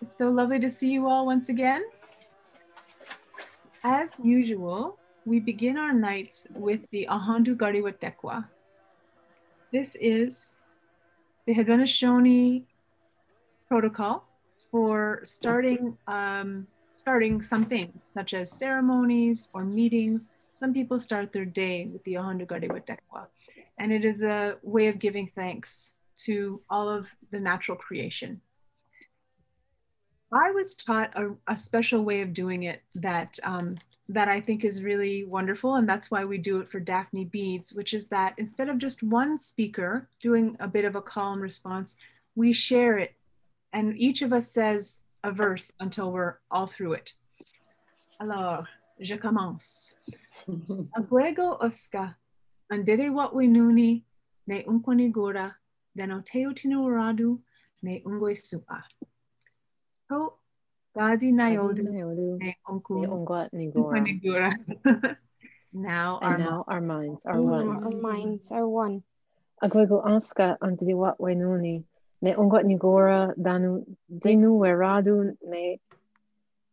It's so lovely to see you all once again. As usual, we begin our nights with the Ahandu Gariwa Tekwa. This is the Haudenosaunee protocol for starting um, starting some things, such as ceremonies or meetings. Some people start their day with the Ahandu Gariwa Tekwa, and it is a way of giving thanks to all of the natural creation. I was taught a, a special way of doing it that um, that I think is really wonderful, and that's why we do it for Daphne Beads, which is that instead of just one speaker doing a bit of a call and response, we share it, and each of us says a verse until we're all through it. Alors, je commence. Aguego Oscar, andere wat winuni, ne unkonigora, denoteo tinoradu, ne ungoi su'a. Ko gadi nayodu, ne unku unkonigora. Now our now our minds are one. Our minds are one. Agwego aska antidi wat wainuni. Ne ungot nigora danu dinu weradu ne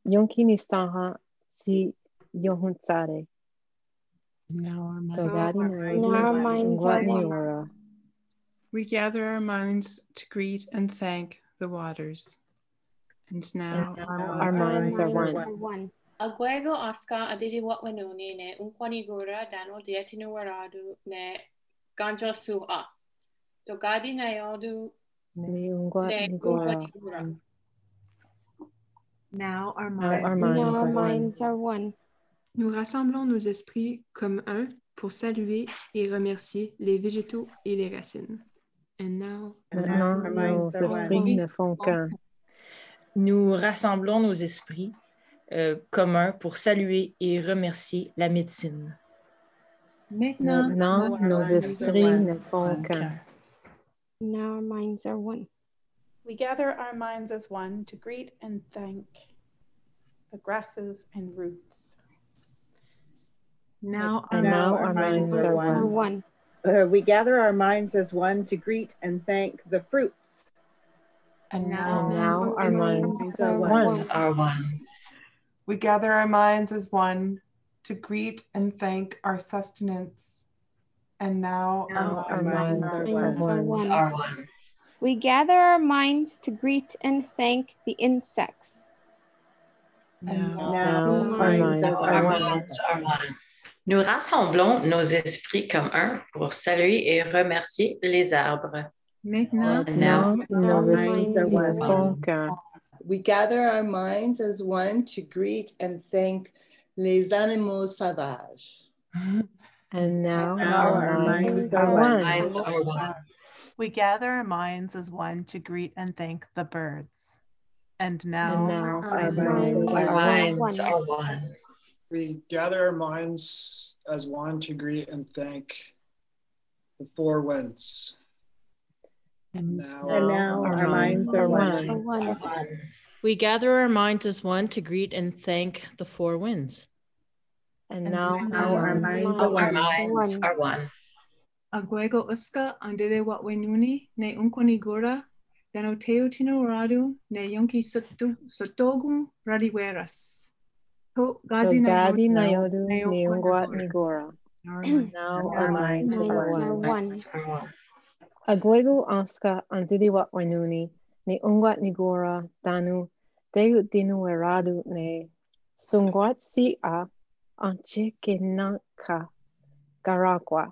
yonki nistaha si yohunsare. Now our minds. Now our minds are one. We gather our minds to greet and thank the waters. And now oh And our, now minds our minds are one. are one. Aguego Aska adidi watwanuni ne unquanigura dano dietinu waradu ne ganja su'a. Dogadi nayodu Ne ungot ne nigora. unquanigura. now our Now minds. Now our are minds are one. Nous rassemblons nos esprits comme un pour saluer et remercier les végétaux et les racines. And now, Maintenant, our nos minds are one. esprits ne font qu'un. Nous rassemblons nos esprits euh, communs pour saluer et remercier la médecine. Maintenant, nos esprits ne font qu'un. Now our minds are one. We gather our minds as one to greet and thank the grasses and roots. now our And now our minds are Are one. one. Uh, we gather our minds as one to greet and thank the fruits. And now And now our minds are are one. one. are one. We gather our minds as one to greet and thank our sustenance. And now Now our, our minds are Minds are one. one. Are one. We gather our minds to greet and thank the insects. And Now Now our our minds minds are are one. one. minds are one. Nous rassemblons nos esprits comme un pour saluer et remercier les arbres. Maintenant And now, Nos Our minds are font. We gather our minds as one to greet and thank les animaux sauvages. And now Now our our minds minds are are one. minds are one. we gather our minds as one to greet and thank the birds. And now, And now Our our minds minds Our are one. minds are one. We gather our minds as one to greet and thank the four winds. And mm, Now, And now our minds are Are one. one. Are one. We gather our minds as one to greet and thank the four winds. And And now now our our minds minds are are Our one. minds are one. Aguego uska andere wat wenuni ne unkonigura denoteo tino radu ne yonki sotu sotogu radiweras. To gadi Gadi nayodu Nayodu ne Neunguat unkonigura. Nigora. Our minds. Now Our our minds minds Minds are are one. One. Minds are one. Aguego Aska Antidi Wat Wainuni Ne Unguat Nigora Danu Deu Dinu Eradu Ne Sunguat Si A Anche Kenaka Garagua.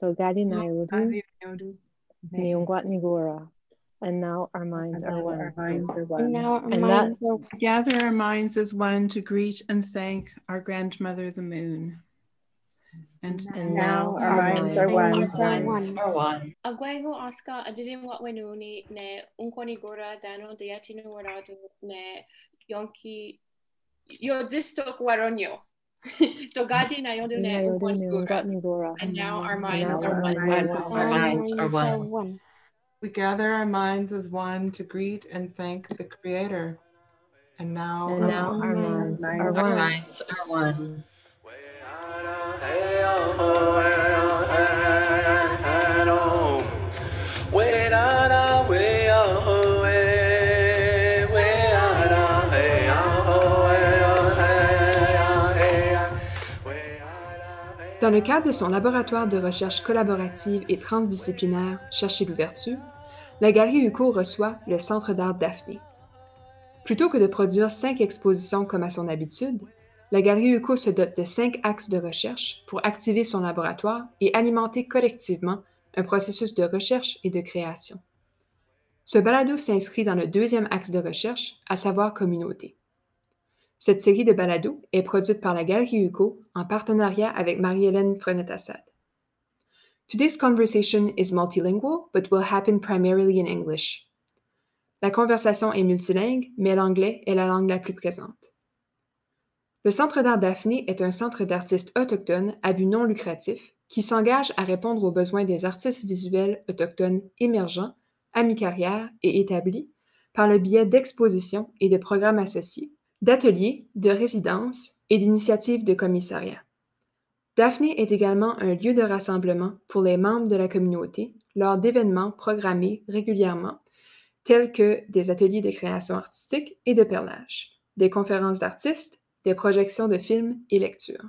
So Gadi Nayodu Gadi nayodu ne Neunguat Nigora. And now our minds And are now one. our minds are And one. now our And minds are we gather our minds as one to greet and thank our grandmother, the moon. And And Now now our minds are one. minds are Minds one. are one. Aguego Aska adidi watwanuni ne unquanigura dano dietinu waradu ne yonki yodistok waronyo. Dogadi nayodu ne Nayodu unquanigura. Neunguat Nigora. And now our minds are one. Our are Our one. minds are one. one. we gather our minds as one to greet and thank the Creator. And now, And now our minds are Our one. Dans le cadre de son laboratoire de recherche collaborative et transdisciplinaire Chercher l'ouverture, la Galerie Hugo reçoit le Centre d'art Daphné. Plutôt que de produire cinq expositions comme à son habitude, la Galerie UCO se dote de cinq axes de recherche pour activer son laboratoire et alimenter collectivement un processus de recherche et de création. Ce balado s'inscrit dans le deuxième axe de recherche, à savoir communauté. Cette série de balados est produite par la Galerie UCO en partenariat avec Marie-Hélène Frenet-Assad. Today's conversation is multilingual, but will happen primarily in English. La conversation est multilingue, mais l'anglais est la langue la plus présente. Le Centre d'art Daphné est un centre d'artistes autochtones à but non lucratif qui s'engage à répondre aux besoins des artistes visuels autochtones émergents, à mi-carrière et établis par le biais d'expositions et de programmes associés, d'ateliers, de résidences et d'initiatives de commissariat. Daphné est également un lieu de rassemblement pour les membres de la communauté lors d'événements programmés régulièrement, tels que des ateliers de création artistique et de perlage, des conférences d'artistes, des projections de films et lectures.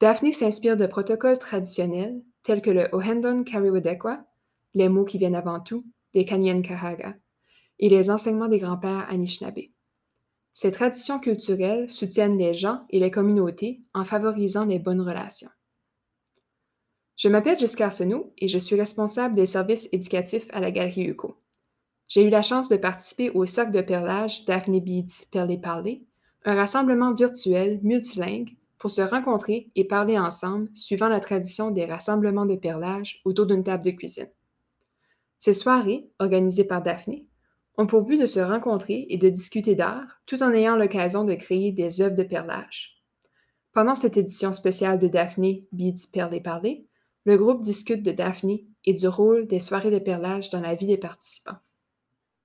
Daphné s'inspire de protocoles traditionnels tels que le Ohendon Kariwadekwa, les mots qui viennent avant tout, des Kanyen Kahaga, et les enseignements des grands-pères Anishinaabe. Ces traditions culturelles soutiennent les gens et les communautés en favorisant les bonnes relations. Je m'appelle Jessica Arsenault et je suis responsable des services éducatifs à la Galerie UCO. J'ai eu la chance de participer au cercle de perlage Daphne Beads Perler Parler, un rassemblement virtuel multilingue pour se rencontrer et parler ensemble suivant la tradition des rassemblements de perlage autour d'une table de cuisine. Ces soirées, organisées par Daphné, ont pour but de se rencontrer et de discuter d'art tout en ayant l'occasion de créer des œuvres de perlage. Pendant cette édition spéciale de Daphné Beads Perler Parler, le groupe discute de Daphné et du rôle des soirées de perlage dans la vie des participants.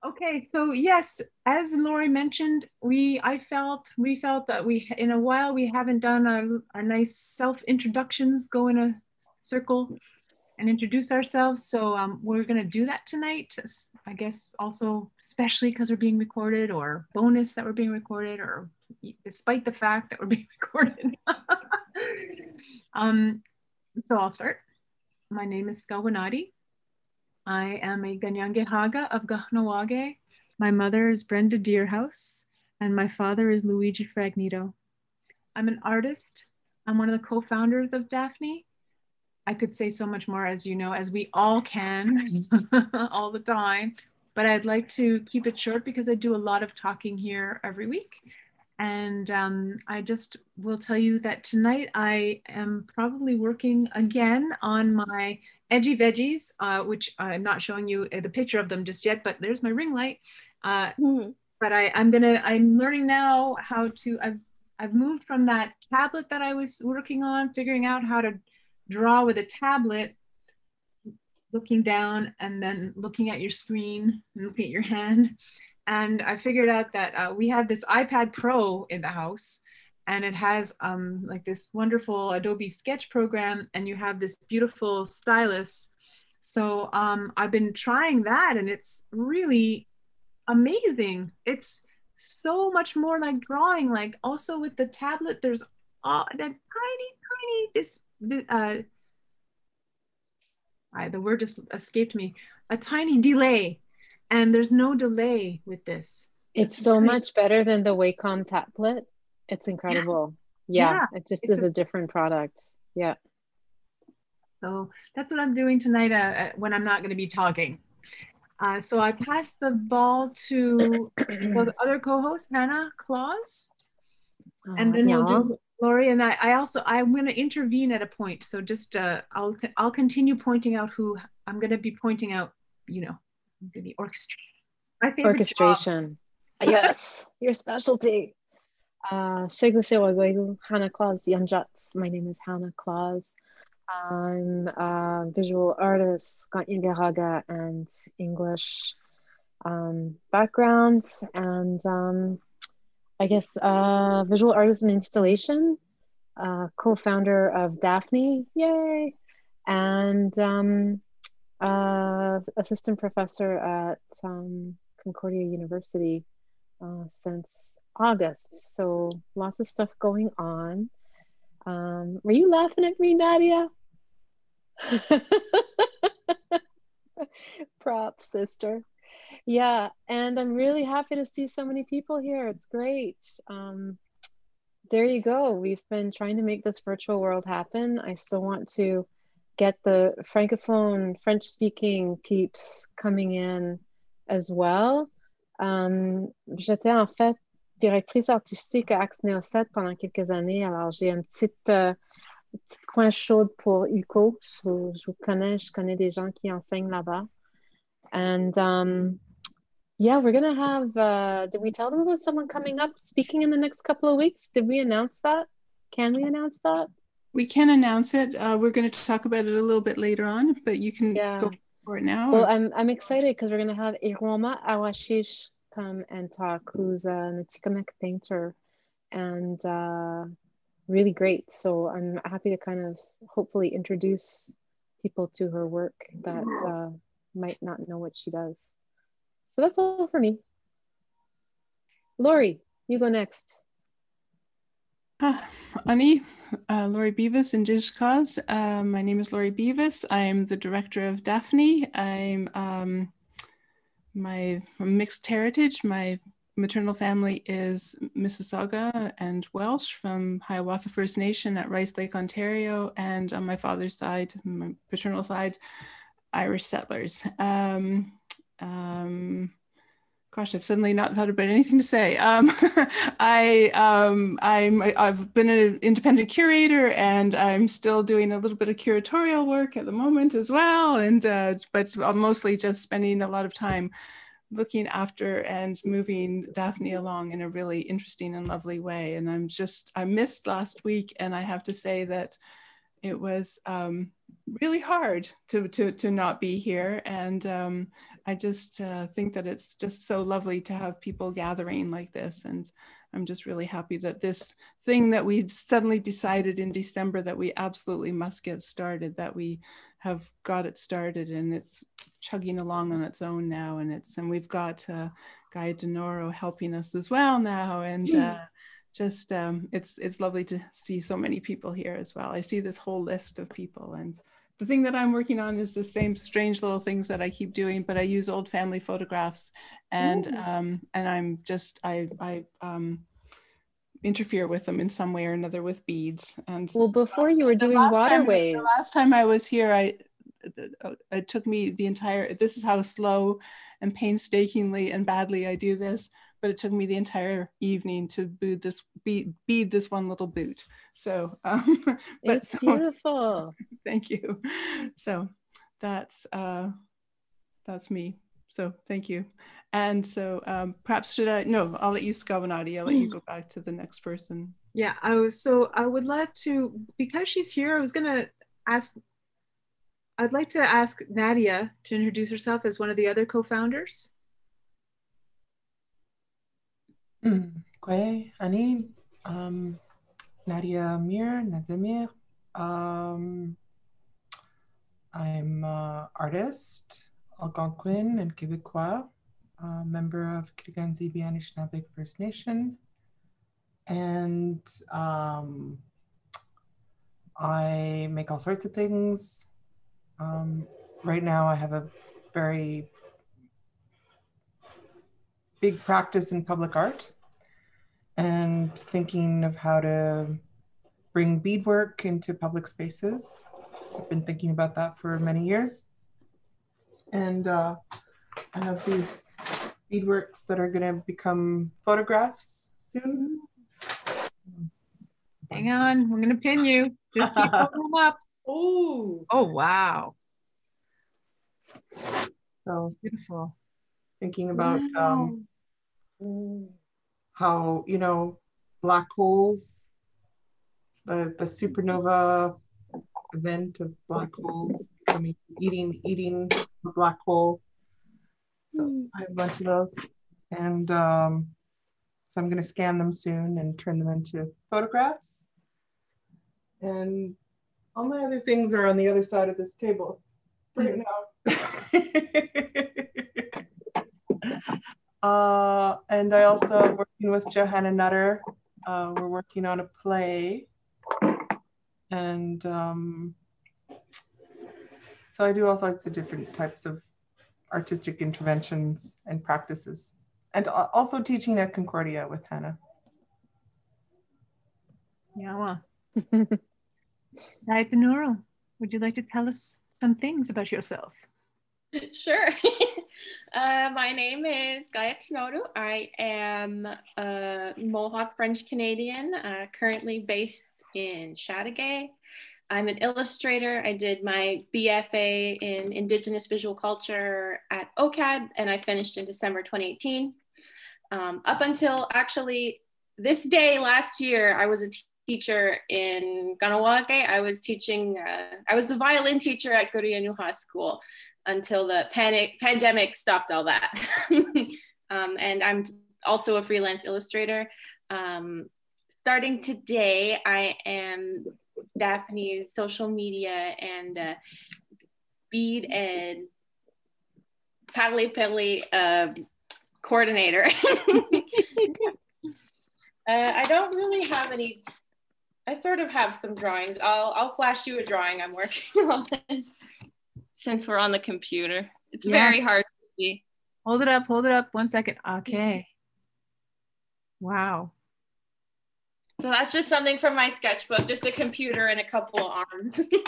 Okay, so yes, as Lori mentioned, we I felt we felt that we in a while we haven't done our, our nice self introductions, go in a circle and introduce ourselves. So um, we're gonna do that tonight. I guess also especially because we're being recorded, or bonus that we're being recorded, or despite the fact that we're being recorded. um, so I'll start. My name is Skawennati. I am a Ganyange Haga of Kahnawake. My mother is Brenda Deerhouse, and my father is Luigi Fragnito. I'm an artist. I'm one of the co-founders of Daphne. I could say so much more, as you know, as we all can all the time, but I'd like to keep it short because I do a lot of talking here every week. And um, I just will tell you that tonight I am probably working again on my edgy veggies, uh, which I'm not showing you the picture of them just yet, but there's my ring light. Uh, mm-hmm. But I, I'm gonna, I'm learning now how to, I've, I've moved from that tablet that I was working on, figuring out how to draw with a tablet, looking down and then looking at your screen and looking at your hand and I figured out that uh, we have this iPad Pro in the house, and it has um, like this wonderful Adobe Sketch program, and you have this beautiful stylus. So um, I've been trying that, and it's really amazing. It's so much more like drawing. Like also with the tablet, there's uh, that tiny, tiny this. Uh, I, the word just escaped me. A tiny delay and there's no delay with this. It's, so great. much better than the Wacom tablet. It's incredible. Yeah, yeah, yeah it just is a, a, different product. Yeah. So that's what I'm doing tonight uh, uh when I'm not going to be talking. Uh, so I pass the ball to the other co-host, Hannah Claus, and then yeah. we'll do Lori. And I, I also I'm going to intervene at a point. So just uh, I'll I'll continue pointing out who I'm going to be pointing out. You know the orchestration. orchestration. yes, your specialty. Uh, Hannah Claus Yanjats. My name is Hannah Claus. I'm a visual artist, Gantyangahaga and English um, background, and um, I guess uh, visual artist and installation, uh, co-founder of Daphne, yay! And um, uh, assistant professor at um, Concordia University uh, since August. So lots of stuff going on. Um, were you laughing at me, Nadia? Props, sister. Yeah, and I'm really happy to see so many people here. It's great. Um, there you go. We've been trying to make this virtual world happen. I still want to get the francophone, French speaking peeps coming in as well. Um, J'étais en fait directrice artistique à AXENÉO7 pendant quelques années. Alors, j'ai une petite, euh, petite coin chaude pour UQO. So, je vous connais, je connais des gens qui enseignent là-bas. And um, yeah, we're going to have, uh, did we tell them about someone coming up speaking in the next couple of weeks? Did we announce that? Can we announce that? We can announce it. Uh, we're going to talk about it a little bit later on, but you can Yeah. go for it now. Well, or- I'm I'm excited because we're gonna have Eruoma Awashish come and talk, who's an Atikamekw painter, and uh, really great. So I'm happy to kind of hopefully introduce people to her work that uh, might not know what she does. So that's all for me. Lori, you go next. Ah, Ani, uh, Lori Beavis in Jishkaz. Uh, my name is Lori Beavis. I'm the director of Daphne. I'm um, my mixed heritage. My maternal family is Mississauga and Welsh from Hiawatha First Nation at Rice Lake, Ontario, and on my father's side, my paternal side, Irish settlers. Um, um, gosh, I've suddenly not thought about anything to say. Um, I, um, I'm, I've been an independent curator and I'm still doing a little bit of curatorial work at the moment as well. And, uh, but I'm mostly just spending a lot of time looking after and moving Daphne along in a really interesting and lovely way. And I'm just, I missed last week and I have to say that it was um, really hard to, to, to not be here. And um, I just uh, think that it's just so lovely to have people gathering like this. And I'm just really happy that this thing that we suddenly decided in December that we absolutely must get started, that we have got it started and it's chugging along on its own now. And it's, and we've got uh, Guy Denoro helping us as well now. And uh, just, um, it's, it's lovely to see so many people here as well. I see this whole list of people and the thing that I'm working on is the same strange little things that I keep doing, but I use old family photographs, and um, and I'm just I I um, interfere with them in some way or another with beads. And Well, before you were doing last time- waterways. the last time I was here, I it took me the entire. This is how slow and painstakingly and badly I do this, but it took me the entire evening to bead this bead, bead this one little boot. So, um, but It's so- beautiful. thank you. So that's uh, that's me. So thank you. And so um, perhaps should I? No, I'll let you, Skawennati. I'll let you go back to the next person. Yeah, I was so I would like to because she's here. I was gonna ask. I'd like to ask Nadia to introduce herself as one of the other co-founders. Okay, Ani, um, Nadia Myre, Nazimir. Um, I'm an artist, Algonquin and Quebecois, a member of Kitigan Zibi Anishinaabe First Nation. And um, I make all sorts of things. Um, right now, I have a very big practice in public art and thinking of how to bring beadwork into public spaces. I've been thinking about that for many years. And uh, I have these beadworks that are going to become photographs soon. Hang on, we're gonna pin you. Just keep holding them up. Oh, oh wow, So beautiful. thinking about um, how you know black holes, the the supernova event of black holes becoming eating eating a black hole. So I have a bunch of those, and um, so I'm going to scan them soon and turn them into photographs. And all my other things are on the other side of this table right now. Uh, and I also working with Johanna Nutter. Uh, we're working on a play And um, so I do all sorts of different types of artistic interventions and practices, and also teaching at Concordia with Hannah. Yeah. Nurul, would you like to tell us some things about yourself? Sure. uh, my name is Gaia Tenoru. I am a Mohawk French Canadian, uh, currently based in Chateauguay. I'm an illustrator. I did my BFA in Indigenous Visual Culture at OCAD, and I finished in December 2018. Um, up until actually this day last year, I was a teacher in Kahnawake. I was teaching, uh, I was the violin teacher at Kurianuha School until the panic pandemic stopped all that. um, and I'm also a freelance illustrator. Um, starting today, I am Daphne's social media and uh, bead and paddly paddly uh, coordinator. uh, I don't really have any. I sort of have some drawings. I'll I'll flash you a drawing I'm working on since we're on the computer. It's yeah. very hard to see. Hold it up, hold it up one second. Okay. Wow. So that's just something from my sketchbook, just a computer and a couple of arms. yeah,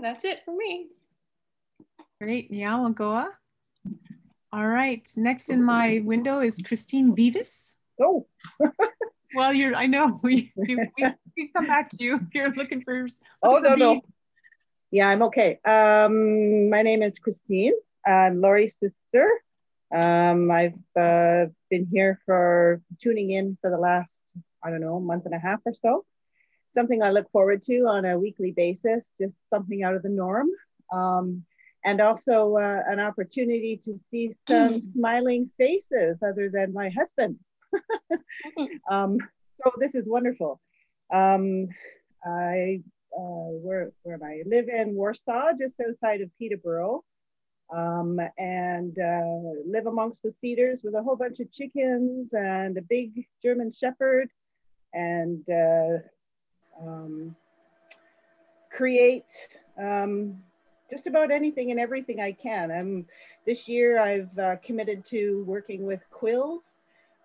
that's it for me. Great, Nyawagoa. All right, next in my window is Christine Beavis. Oh. well, you're, I know, we, we, we come back to you if you're looking for. Oh, no, no. Yeah, I'm okay. Um, my name is Christine. I'm Lori's sister. Um, I've uh, been here for tuning in for the last, I don't know, month and a half or so. Something I look forward to on a weekly basis, just something out of the norm. Um, and also uh, an opportunity to see some smiling faces other than my husband's. um, so this is wonderful. Um, I uh, where, where I live in Warsaw, just outside of Peterborough, um, and uh, live amongst the cedars with a whole bunch of chickens and a big German Shepherd, and uh, um, create um, just about anything and everything I can. I'm, this year I've uh, committed to working with quills.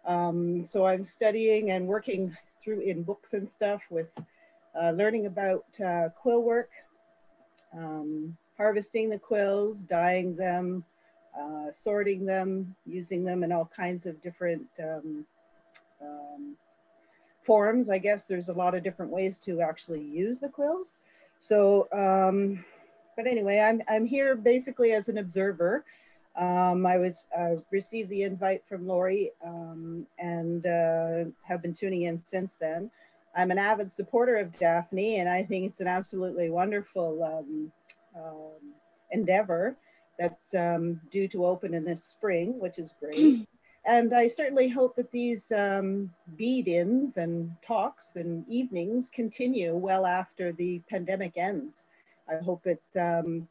Um, so I'm studying and working through in books and stuff with uh, learning about uh, quill work, um, harvesting the quills, dyeing them, uh, sorting them, using them in all kinds of different um, um, forms. I guess there's a lot of different ways to actually use the quills. So, um, but anyway, I'm, I'm here basically as an observer. Um, I was uh, received the invite from Lori um, and uh, have been tuning in since then. I'm an avid supporter of Daphne, and I think it's an absolutely wonderful um, um, endeavor that's um, due to open in this spring, which is great. and I certainly hope that these um, bead-ins and talks and evenings continue well after the pandemic ends. I hope it's um,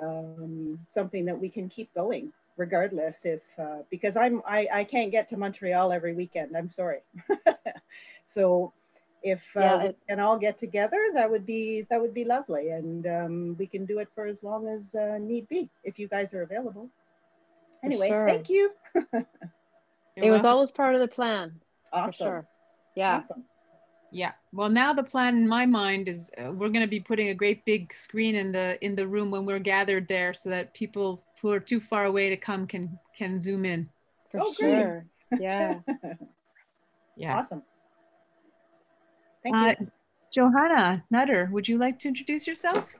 um, something that we can keep going regardless if uh, because I'm I, I can't get to Montreal every weekend. I'm sorry. so if uh, we can all get together, that would be that would be lovely, and um, we can do it for as long as uh, need be if you guys are available. Anyway, sure. thank you. it was always part of the plan. Awesome. sure. Yeah. Awesome. Yeah. Well, now the plan in my mind is uh, we're going to be putting a great big screen in the in the room when we're gathered there, so that people who are too far away to come can can zoom in. For oh, sure. Yeah. yeah. Awesome. Thank uh, you. Johanna Nutter, would you like to introduce yourself?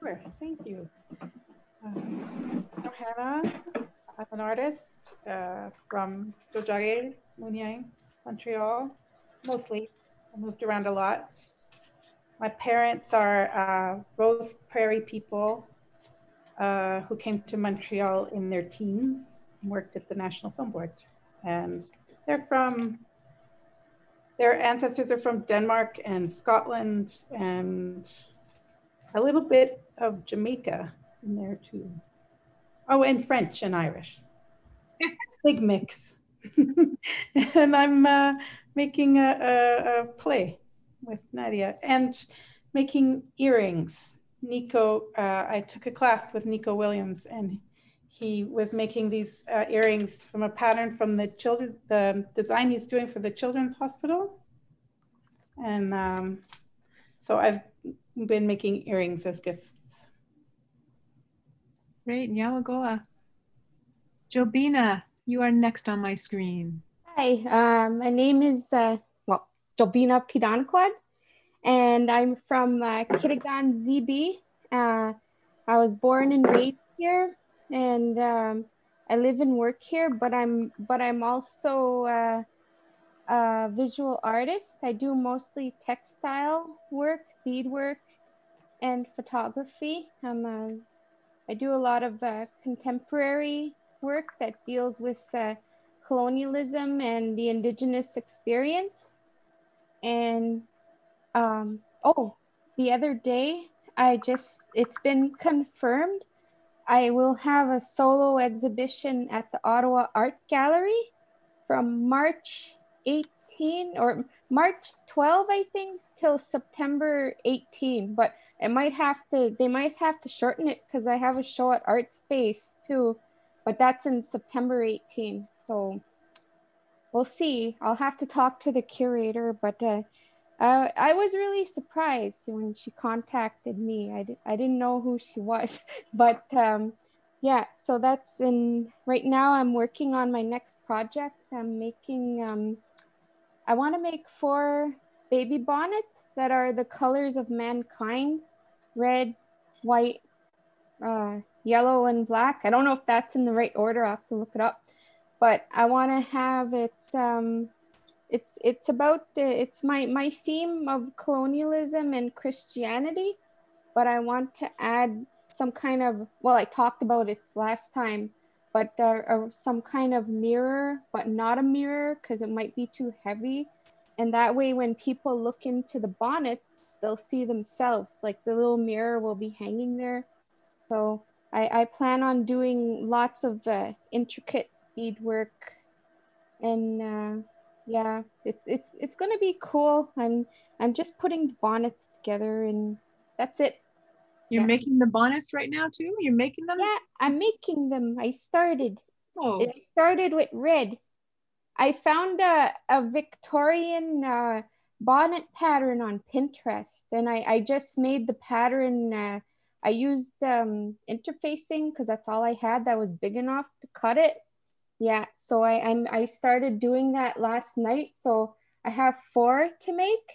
Sure, thank you. Um, Johanna, I'm an artist uh, from Tiohtià:ke, Mouniang, Montreal, mostly. I moved around a lot. My parents are uh, Rose Prairie people uh, who came to Montreal in their teens and worked at the National Film Board. And they're from their ancestors are from Denmark and Scotland and a little bit of Jamaica in there too. Oh, and French and Irish. Big mix. and I'm uh, making a, a, a play with Nadia and making earrings. Nico, uh, I took a class with Nico Williams and he was making these uh, earrings from a pattern from the children, the design he's doing for the Children's Hospital. And um, so I've been making earrings as gifts. Great, Nyawagoa. Jobena, you are next on my screen. Hi, uh, my name is, uh, well, Jobena Petonoquot, and I'm from uh, Kitigan Zibi. Uh, I was born and raised here, and um, I live and work here, but I'm, but I'm also uh, a visual artist. I do mostly textile work, beadwork, and photography. I'm a, I do a lot of uh, contemporary work that deals with uh, colonialism and the indigenous experience. And um, oh, the other day, I just, it's been confirmed. I will have a solo exhibition at the Ottawa Art Gallery from March 18 or March 12, I think, till September 18. But it might have to, they might have to shorten it because I have a show at Art Space too, but that's in September 18. So we'll see. I'll have to talk to the curator, but uh, uh, I was really surprised when she contacted me. I, di- I didn't know who she was, but um, yeah, so that's in right now. I'm working on my next project. I'm making, um, I want to make four baby bonnets that are the colors of mankind red, white, uh, yellow, and black. I don't know if that's in the right order. I'll have to look it up. But I want to have it. Um, it's it's about it's my my theme of colonialism and Christianity, but I want to add some kind of well, I talked about it last time, but uh, some kind of mirror, but not a mirror because it might be too heavy. And that way when people look into the bonnets they'll see themselves like the little mirror will be hanging there. So i, I plan on doing lots of uh, intricate beadwork and uh, yeah it's it's it's gonna be cool i'm i'm just putting the bonnets together and that's it You're Yeah. making the bonnets right now too? You're making them? yeah i'm making them i started Oh, it started with red I found a, a Victorian uh, bonnet pattern on Pinterest, and I, I just made the pattern. Uh, I used um, interfacing because that's all I had that was big enough to cut it. Yeah, so I I'm, I started doing that last night. So I have four to make,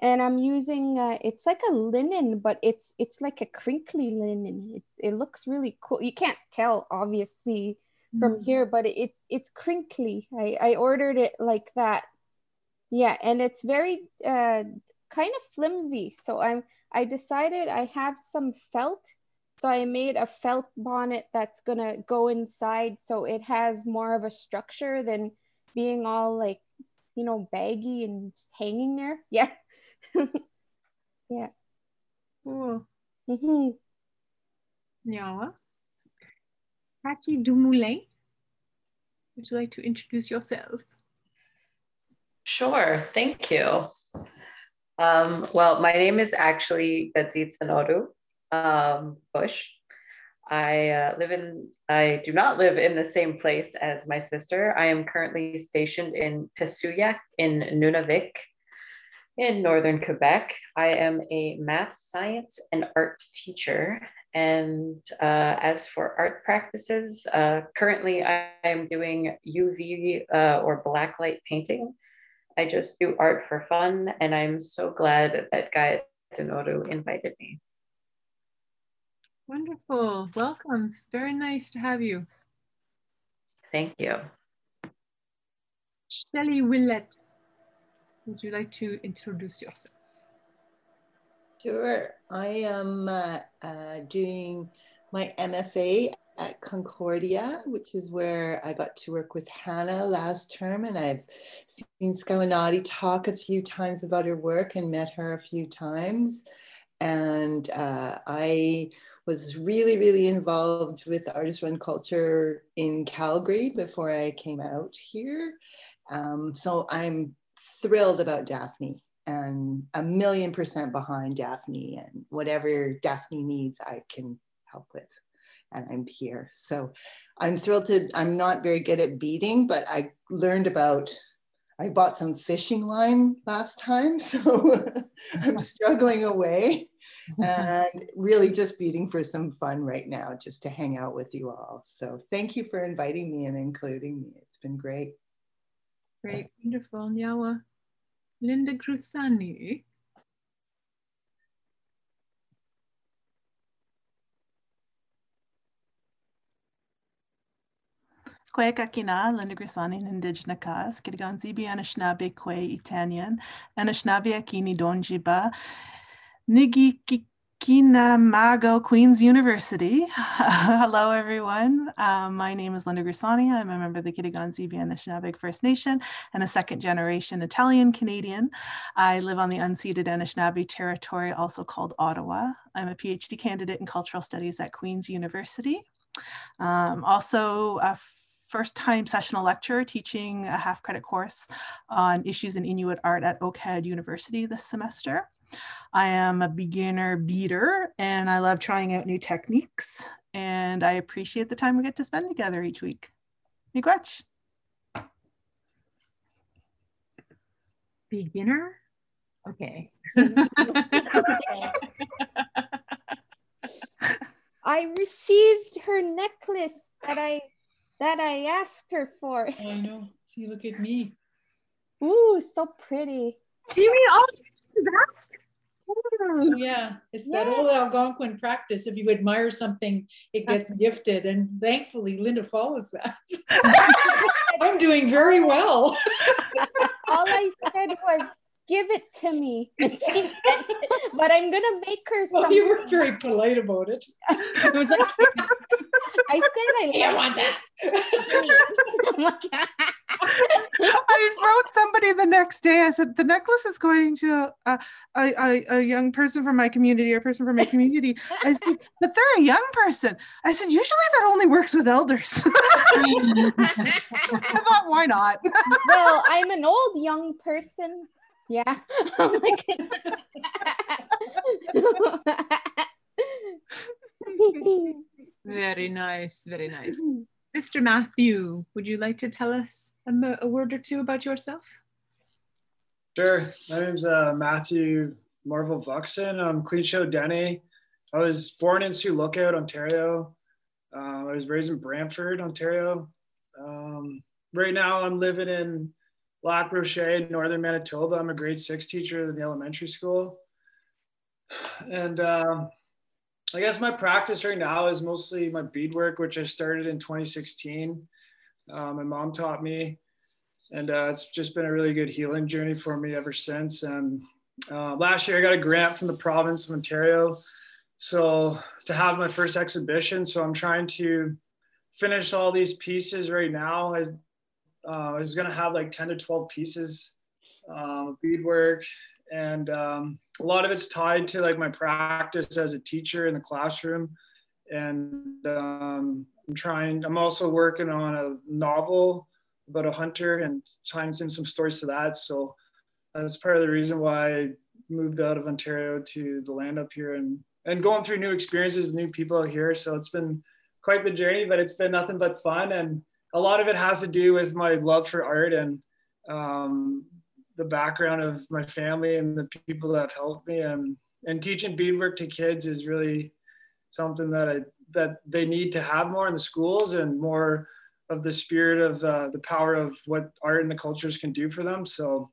and I'm using uh, it's like a linen, but it's it's like a crinkly linen. It it looks really cool. You can't tell obviously from here, but it's it's crinkly. I, I ordered it like that. Yeah, and it's very uh, kind of flimsy. So I'm I decided I have some felt. So I made a felt bonnet that's gonna go inside so it has more of a structure than being all like, you know, baggy and just hanging there. Yeah. yeah. cool. hmm Nyawa. Patty Dumoulin, would you like to introduce yourself? Sure, thank you. Um, well, my name is actually Gadzit Sanodu um, Bush. I uh, live in, I do not live in the same place as my sister. I am currently stationed in Pisuyak in Nunavik in northern Quebec. I am a math, science, and art teacher. And uh, as for art practices, uh, currently I am doing UV uh, or blacklight painting. I just do art for fun, and I'm so glad that Gaia Denodu invited me. Wonderful. Welcome. It's very nice to have you. Thank you. Shelley Willett, would you like to introduce yourself? Sure. I am uh, uh, doing my MFA at Concordia, which is where I got to work with Hannah last term. And I've seen Skawennati talk a few times about her work and met her a few times. And uh, I was really, really involved with artist run culture in Calgary before I came out here. Um, so I'm thrilled about Daphne and a million percent behind Daphne and whatever Daphne needs, I can help with. And I'm here. So I'm thrilled to, I'm not very good at beading, but I learned about, I bought some fishing line last time. So I'm struggling away and really just beading for some fun right now, just to hang out with you all. So thank you for inviting me and including me. It's been great. Great, wonderful. Nyawa. Linda Grussani. Kwe kakina, Linda Grussani, Indigena Kas, Zibi Anishnabe Kwe Itanian, Anishnabe Akini Donjiba, Nigi Kinamago Queen's University. Hello, everyone. Um, my name is Linda Grussani. I'm a member of the Kitigan-Zibi Anishinaabe First Nation and a second generation Italian Canadian. I live on the unceded Anishinaabe territory, also called Ottawa. I'm a PhD candidate in cultural studies at Queen's University. Um, also a first time sessional lecturer teaching a half credit course on issues in Inuit art at OCAD University this semester. I am a beginner beater and I love trying out new techniques and I appreciate the time we get to spend together each week. Miigwech. Beginner? Okay. I received her necklace that I that I asked her for. Oh, I know. See, look at me. Ooh, so pretty. You mean all that? Oh, yeah, it's yeah. that old Algonquin practice. If you admire something, it gets gifted. And thankfully, Linda follows that. I'm doing very well. All I said was, give it to me. And she said, but I'm going to make her well, you were very polite about it. it was like, I said I, I want that. I wrote somebody the next day. I said the necklace is going to a, a, a, a, young person from my community, or a person from my community. I said, but they're a young person. I said, usually that only works with elders. I thought, why not? well, I'm an old young person. Yeah. I'm like, very nice, very nice. Mr. Matthew, would you like to tell us a, a word or two about yourself? Sure. My name's uh, Matthew Marvel Vuxen. I'm Queenshow Denny. I was born in Sioux Lookout, Ontario. Uh, I was raised in Brantford, Ontario. Um, right now, I'm living in Lac Brochet, northern Manitoba. I'm a grade six teacher in the elementary school. And um, I guess my practice right now is mostly my beadwork, which I started in 2016. Uh, my mom taught me, and uh, it's just been a really good healing journey for me ever since. And uh, last year, I got a grant from the province of Ontario, so to have my first exhibition. So I'm trying to finish all these pieces right now. I, uh, I was gonna have like 10 to 12 pieces uh, beadwork and um, a lot of it's tied to like my practice as a teacher in the classroom. And um, i'm trying i'm also working on a novel about a hunter and tying in some stories to that. So that's part of the reason why i moved out of ontario to the land up here and and going through new experiences with new people out here. So it's been quite the journey but it's been nothing but fun. And a lot of it has to do with my love for art and um, the background of my family and the people that have helped me and and teaching beadwork to kids is really something that I that they need to have more in the schools and more of the spirit of uh, the power of what art and the cultures can do for them. So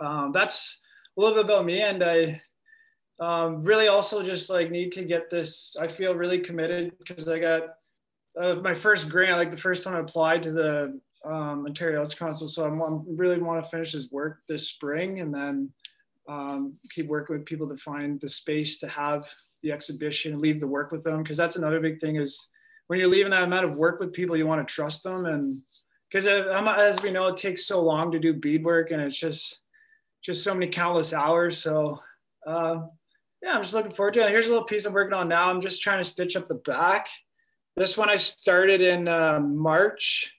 um, that's a little bit about me, and I um, really also just like need to get this. I feel really committed because I got uh, my first grant, like the first time I applied to the um, Ontario Arts Council. So I'm, really want to finish this work this spring and then um, keep working with people to find the space to have the exhibition, leave the work with them. Cause that's another big thing is when you're leaving that amount of work with people, you want to trust them. And because as we know, it takes so long to do beadwork and it's just, just so many countless hours. So uh, yeah, I'm just looking forward to it. Here's a little piece I'm working on now. I'm just trying to stitch up the back. This one I started in uh, March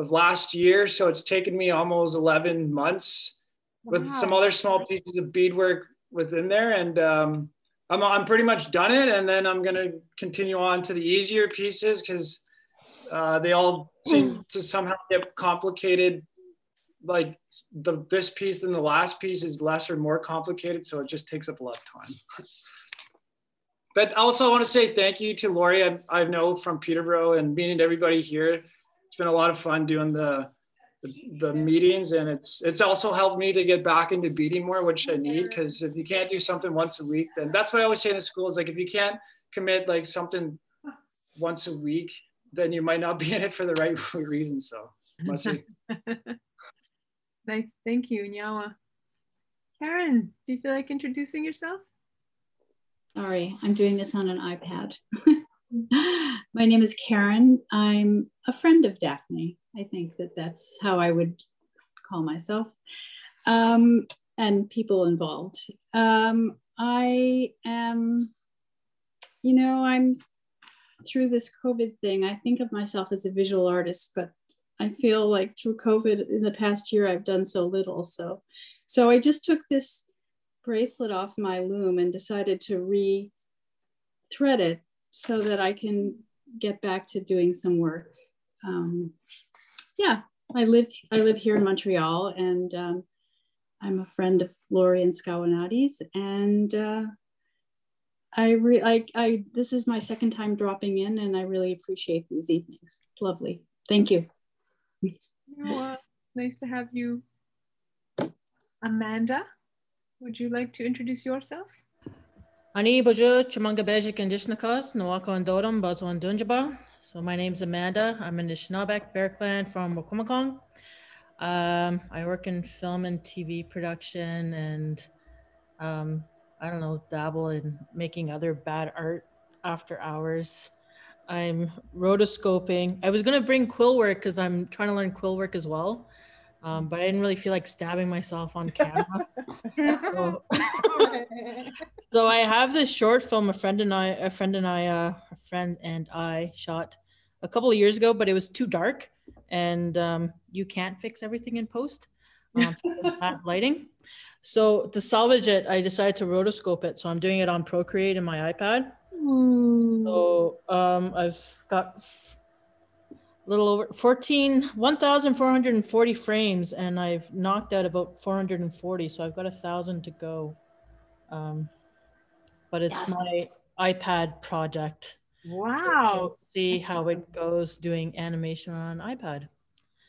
of last year, so it's taken me almost 11 months with Wow. some other small pieces of beadwork within there, and um, I'm I'm pretty much done it. And then I'm gonna continue on to the easier pieces because uh, they all seem to somehow get complicated. Like the this piece than the last piece is less or more complicated, so it just takes up a lot of time. But also, I want to say thank you to Lori. I, I know from Peterborough and meeting everybody here. It's been a lot of fun doing the, the the meetings, and it's it's also helped me to get back into beating more, which I need. Mm-hmm. Because if you can't do something once a week, then that's what I always say in the school is like if you can't commit like something once a week, then you might not be in it for the right reason. So, let's see. Nice, thank you, Nyawa. Karen, do you feel like introducing yourself? Sorry, I'm doing this on an iPad. My name is Karen. I'm a friend of Daphne. I think that that's how I would call myself. Um, and people involved. Um, I am, you know, I'm through this COVID thing. I think of myself as a visual artist, but I feel like through COVID in the past year, I've done so little. So, so I just took this bracelet off my loom and decided to re-thread it so that I can get back to doing some work. Um, yeah, I live I live here in Montreal, and um, I'm a friend of Lori and Skawennati's, and uh, I re I, I this is my second time dropping in, and I really appreciate these evenings. It's lovely. Thank you. Nice to have you. Amanda, would you like to introduce yourself? Ani bojo chumanga beji kandishnakas, nawako andoram bazwan dunjaba. So my name's Amanda. I'm an Anishinaabe Bear Clan from Wikwemikong. Um, I work in film and TV production and um, I don't know, dabble in making other bad art after hours. I'm rotoscoping. I was gonna bring quill work because I'm trying to learn quill work as well. Um, but I didn't really feel like stabbing myself on camera. so, so I have this short film a friend and I a friend and I uh, a friend and I shot a couple of years ago, but it was too dark and um, you can't fix everything in post um, bad lighting. So to salvage it, I decided to rotoscope it. So I'm doing it on Procreate in my iPad. So um, I've got little over 14, 1,440 frames, and I've knocked out about 440. So I've got a thousand to go. Um, but it's my iPad project. Wow. We'll see how it goes doing animation on iPad.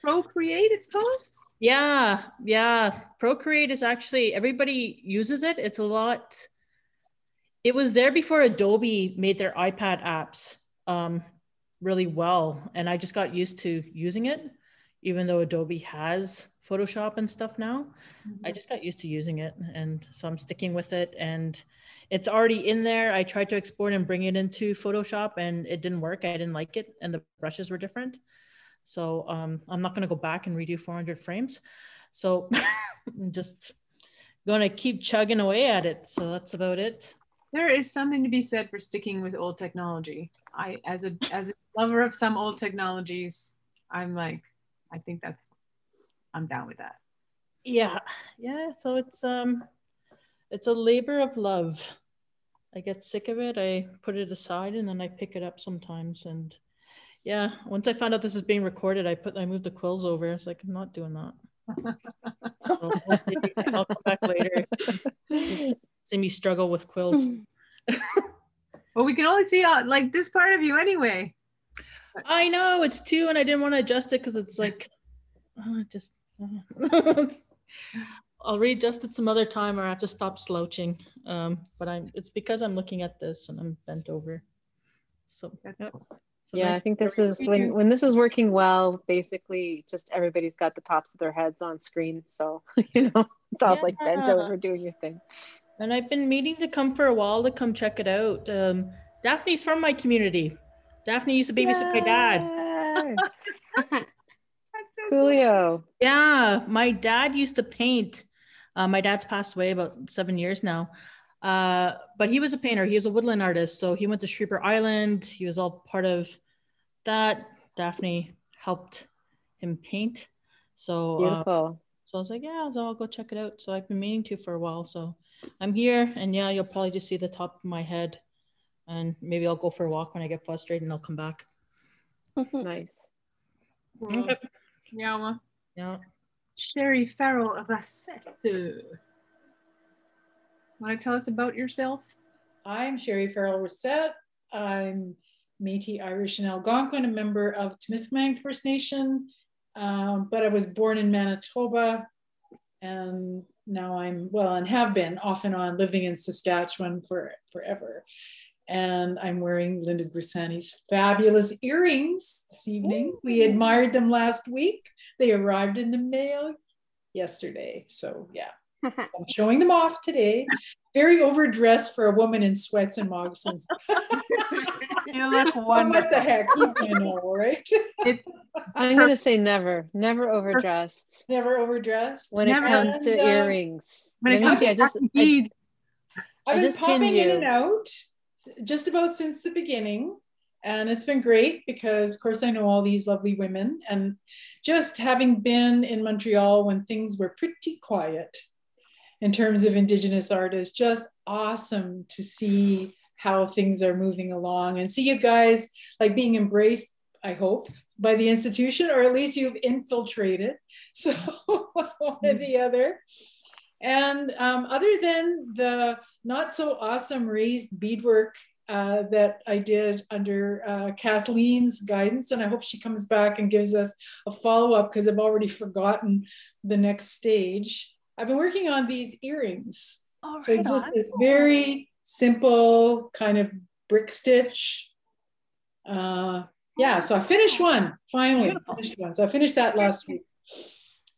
Procreate, it's called? Yeah, yeah. Procreate is actually everybody uses it. It's a lot. It was there before Adobe made their iPad apps um, really well, and I just got used to using it, even though Adobe has Photoshop and stuff now. I just got used to using it, and so I'm sticking with it. And it's already in there. I tried to export and bring it into Photoshop, and it didn't work. I didn't like it, and the brushes were different. So um, I'm not going to go back and redo 400 frames. So I'm just going to keep chugging away at it. So that's about it. There is something to be said for sticking with old technology. I, as a as a lover of some old technologies, I'm like, I think that's, I'm down with that. Yeah, yeah. So it's um, it's a labor of love. I get sick of it. I put it aside and then I pick it up sometimes. And yeah, once I found out this is being recorded, I put I moved the quills over. It's like I'm not doing that. So I'll come back later. See me struggle with quills. Well, we can only see uh, like this part of you anyway. I know it's two, and I didn't want to adjust it because it's like uh, just. uh, I'll readjust it some other time, or I have to stop slouching. Um, but I'm. It's because I'm looking at this and I'm bent over. So. yep. So yeah, nice I think this is when when this is working well. Basically, just everybody's got the tops of their heads on screen, so you know it's all like bent over doing your thing. And I've been meaning to come for a while to come check it out. Um, Daphne's from my community. Daphne used to babysit my dad. Coolio. Yeah, my dad used to paint. Uh, my dad's passed away about seven years now. Uh, but he was a painter. He was a woodland artist. So he went to Streeper Island. He was all part of that. Daphne helped him paint. So Beautiful. Uh, so I was like, yeah, so I'll go check it out. So I've been meaning to for a while. So I'm here, and yeah, you'll probably just see the top of my head, and maybe I'll go for a walk when I get frustrated, and I'll come back. nice. Okay. Yeah. Yeah. Sherry Farrell of Racette. Want to tell us about yourself? I'm Sherry Farrell Racette. I'm Métis Irish and Algonquin, a member of Temiskaming First Nation, um, but I was born in Manitoba and now I'm, well, and have been off and on living in Saskatchewan for forever. And I'm wearing Linda Grussani's fabulous earrings this evening. We admired them last week. They arrived in the mail yesterday. So yeah, so I'm showing them off today. Very overdressed for a woman in sweats and moccasins. you look wonderful. What the heck? He's gonna know, right? It's I'm gonna say never, never overdressed. Never overdressed. When Never. it comes to And, uh, earrings. when it comes to I just, I, I've I been just popping pinned in you. and out just about since the beginning. And it's been great because, of course, I know all these lovely women. And just having been in Montreal when things were pretty quiet in terms of Indigenous artists, just awesome to see how things are moving along and see you guys like being embraced, I hope, by the institution, or at least you've infiltrated. So one or mm. the other. And um, other than the not so awesome raised beadwork uh, that I did under uh, Kathleen's guidance, and I hope she comes back and gives us a follow up because I've already forgotten the next stage. I've been working on these earrings. so it's just this very simple kind of brick stitch. Uh, yeah, so I finished one finally. Finished one. So I finished that last week.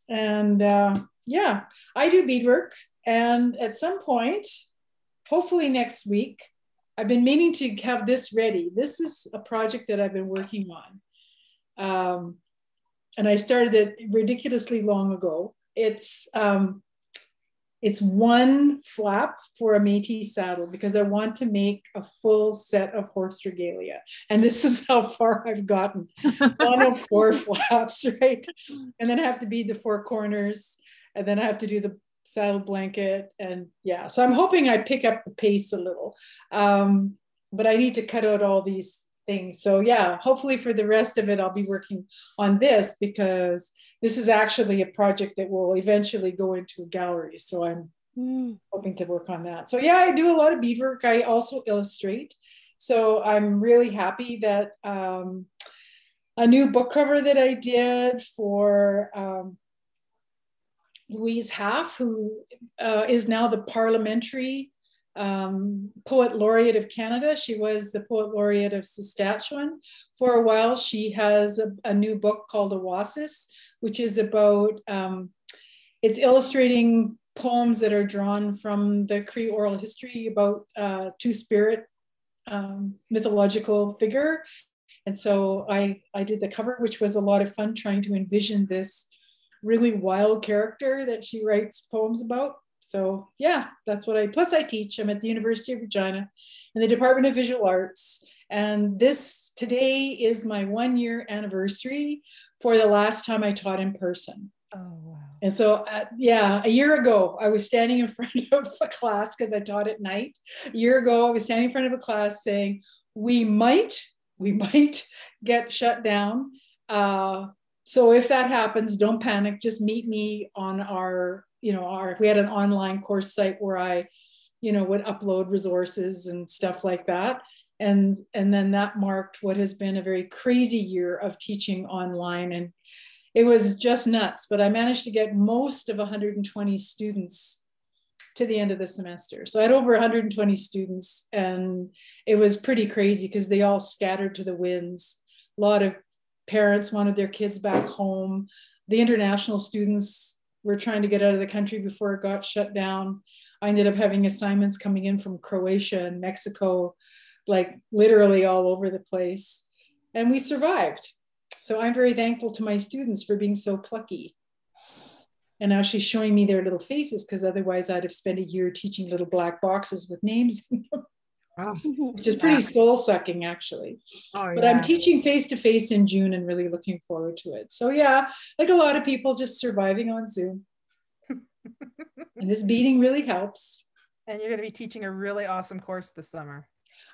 And uh, yeah, I do beadwork. And at some point, hopefully next week, I've been meaning to have this ready. This is a project that I've been working on. Um, and I started it ridiculously long ago. It's um, it's one flap for a Métis saddle because I want to make a full set of horse regalia. And this is how far I've gotten. One of four flaps, right? And then I have to bead the four corners. And then I have to do the saddle blanket. And yeah, so I'm hoping I pick up the pace a little. Um, but I need to cut out all these things. So yeah, hopefully for the rest of it, I'll be working on this because this is actually a project that will eventually go into a gallery. So I'm hoping to work on that. So yeah, I do a lot of beadwork. I also illustrate. So I'm really happy that um, a new book cover that I did for um, Louise Halfe, who uh, is now the parliamentary um, poet laureate of Canada. She was the poet laureate of Saskatchewan. For a while, she has a, a new book called awâsis, which is about, um, it's illustrating poems that are drawn from the Cree oral history about uh, two spirit um, mythological figure. And so I, I did the cover, which was a lot of fun trying to envision this really wild character that she writes poems about. So yeah, that's what I, plus I teach, I'm at the University of Regina in the Department of Visual Arts. And this, today is my one year anniversary for the last time I taught in person. Oh, wow. And so, uh, yeah, a year ago, I was standing in front of a class because I taught at night. A year ago, I was standing in front of a class saying, we might, we might get shut down. Uh, so if that happens, don't panic. Just meet me on our, you know, our, we had an online course site where I, you know, would upload resources and stuff like that. And, and then that marked what has been a very crazy year of teaching online. And it was just nuts, but I managed to get most of 120 students to the end of the semester. So I had over 120 students and it was pretty crazy because they all scattered to the winds. A lot of parents wanted their kids back home. The international students were trying to get out of the country before it got shut down. I ended up having assignments coming in from Croatia and Mexico, like literally all over the place. And we survived. So I'm very thankful to my students for being so plucky And now she's showing me their little faces because otherwise I'd have spent a year teaching little black boxes with names in them. Wow. Which is pretty soul sucking, actually. Oh, but yeah. I'm teaching face to face in June and really looking forward to it. So, yeah, like a lot of people, just surviving on Zoom. and this beading really helps. And you're going to be teaching a really awesome course this summer.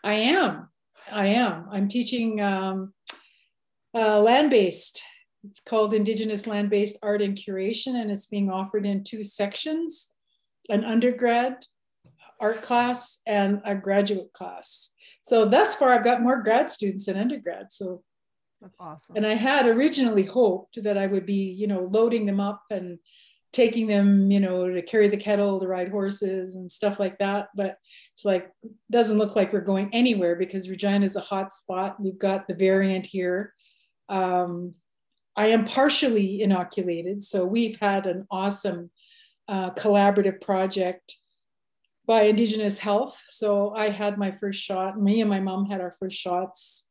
I am. I am. I'm teaching um, uh, land based. It's called Indigenous Land Based Art and Curation, and it's being offered in two sections an undergrad art class and a graduate class. So thus far, I've got more grad students than undergrad. So that's awesome. And I had originally hoped that I would be, you know, loading them up and taking them, you know, to carry the kettle, to ride horses and stuff like that. But it's like, doesn't look like we're going anywhere because Regina is a hot spot. We've got the variant here. Um, I am partially inoculated. So we've had an awesome uh, collaborative project by Indigenous Health. So I had my first shot. Me and my mom had our first shots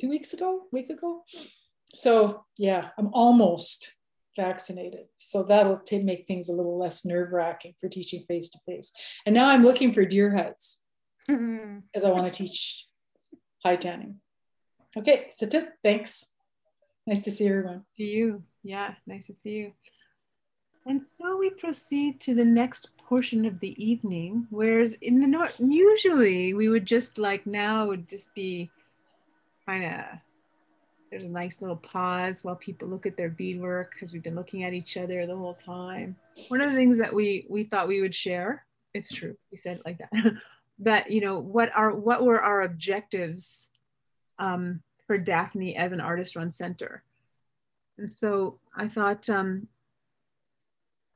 two weeks ago, week ago. So yeah, I'm almost vaccinated. So that'll t- make things a little less nerve wracking for teaching face to face. And now I'm looking for deer huts because mm-hmm. I want to teach hide tanning. Okay, so tip, thanks. Nice to see everyone. To you. Yeah, nice to see you. And so we proceed to the next portion of the evening, whereas in the north, usually we would just like now would just be kind of there's a nice little pause while people look at their beadwork because we've been looking at each other the whole time. One of the things that we we thought we would share, it's true, we said it like that, that you know what are what were our objectives um, for Daphne as an artist-run center, and so I thought um,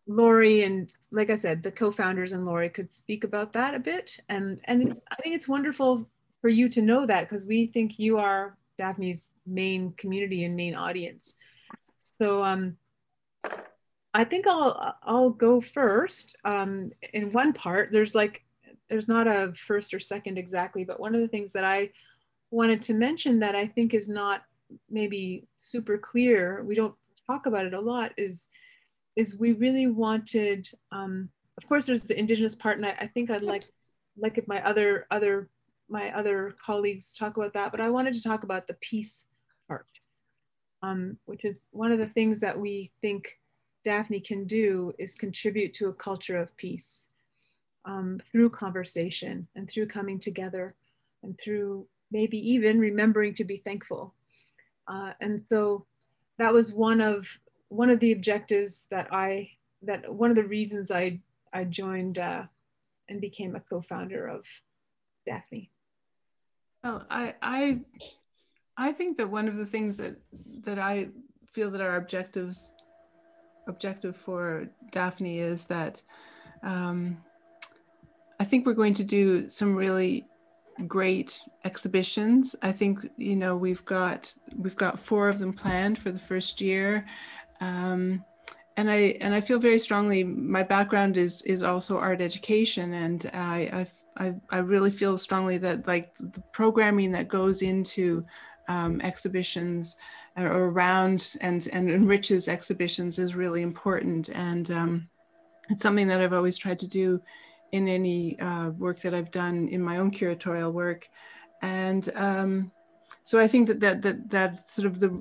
Lori and like I said, the co-founders and Lori could speak about that a bit. And and it's I think it's wonderful for you to know that because we think you are Daphne's main community and main audience. So um I think I'll I'll go first. Um in one part, there's like there's not a first or second exactly, but one of the things that I wanted to mention that I think is not maybe super clear, we don't talk about it a lot, is is we really wanted, um, of course, there's the indigenous part, and I, I think I'd like like if my other other my other colleagues talk about that, but I wanted to talk about the peace part, um, which is one of the things that we think Daphne can do is contribute to a culture of peace um, through conversation and through coming together and through maybe even remembering to be thankful. Uh, and so that was one of one of the objectives that I that one of the reasons I I joined uh, and became a co-founder of Daphne. Well, I I I think that one of the things that that I feel that our objectives objective for Daphne is that um, I think we're going to do some really great exhibitions. I think you know we've got we've got four of them planned for the first year. Um, and I and I feel very strongly. My background is is also art education, and I I I really feel strongly that like the programming that goes into um, exhibitions or around and and enriches exhibitions is really important, and um, it's something that I've always tried to do in any uh, work that I've done in my own curatorial work, and um, so I think that that that that sort of the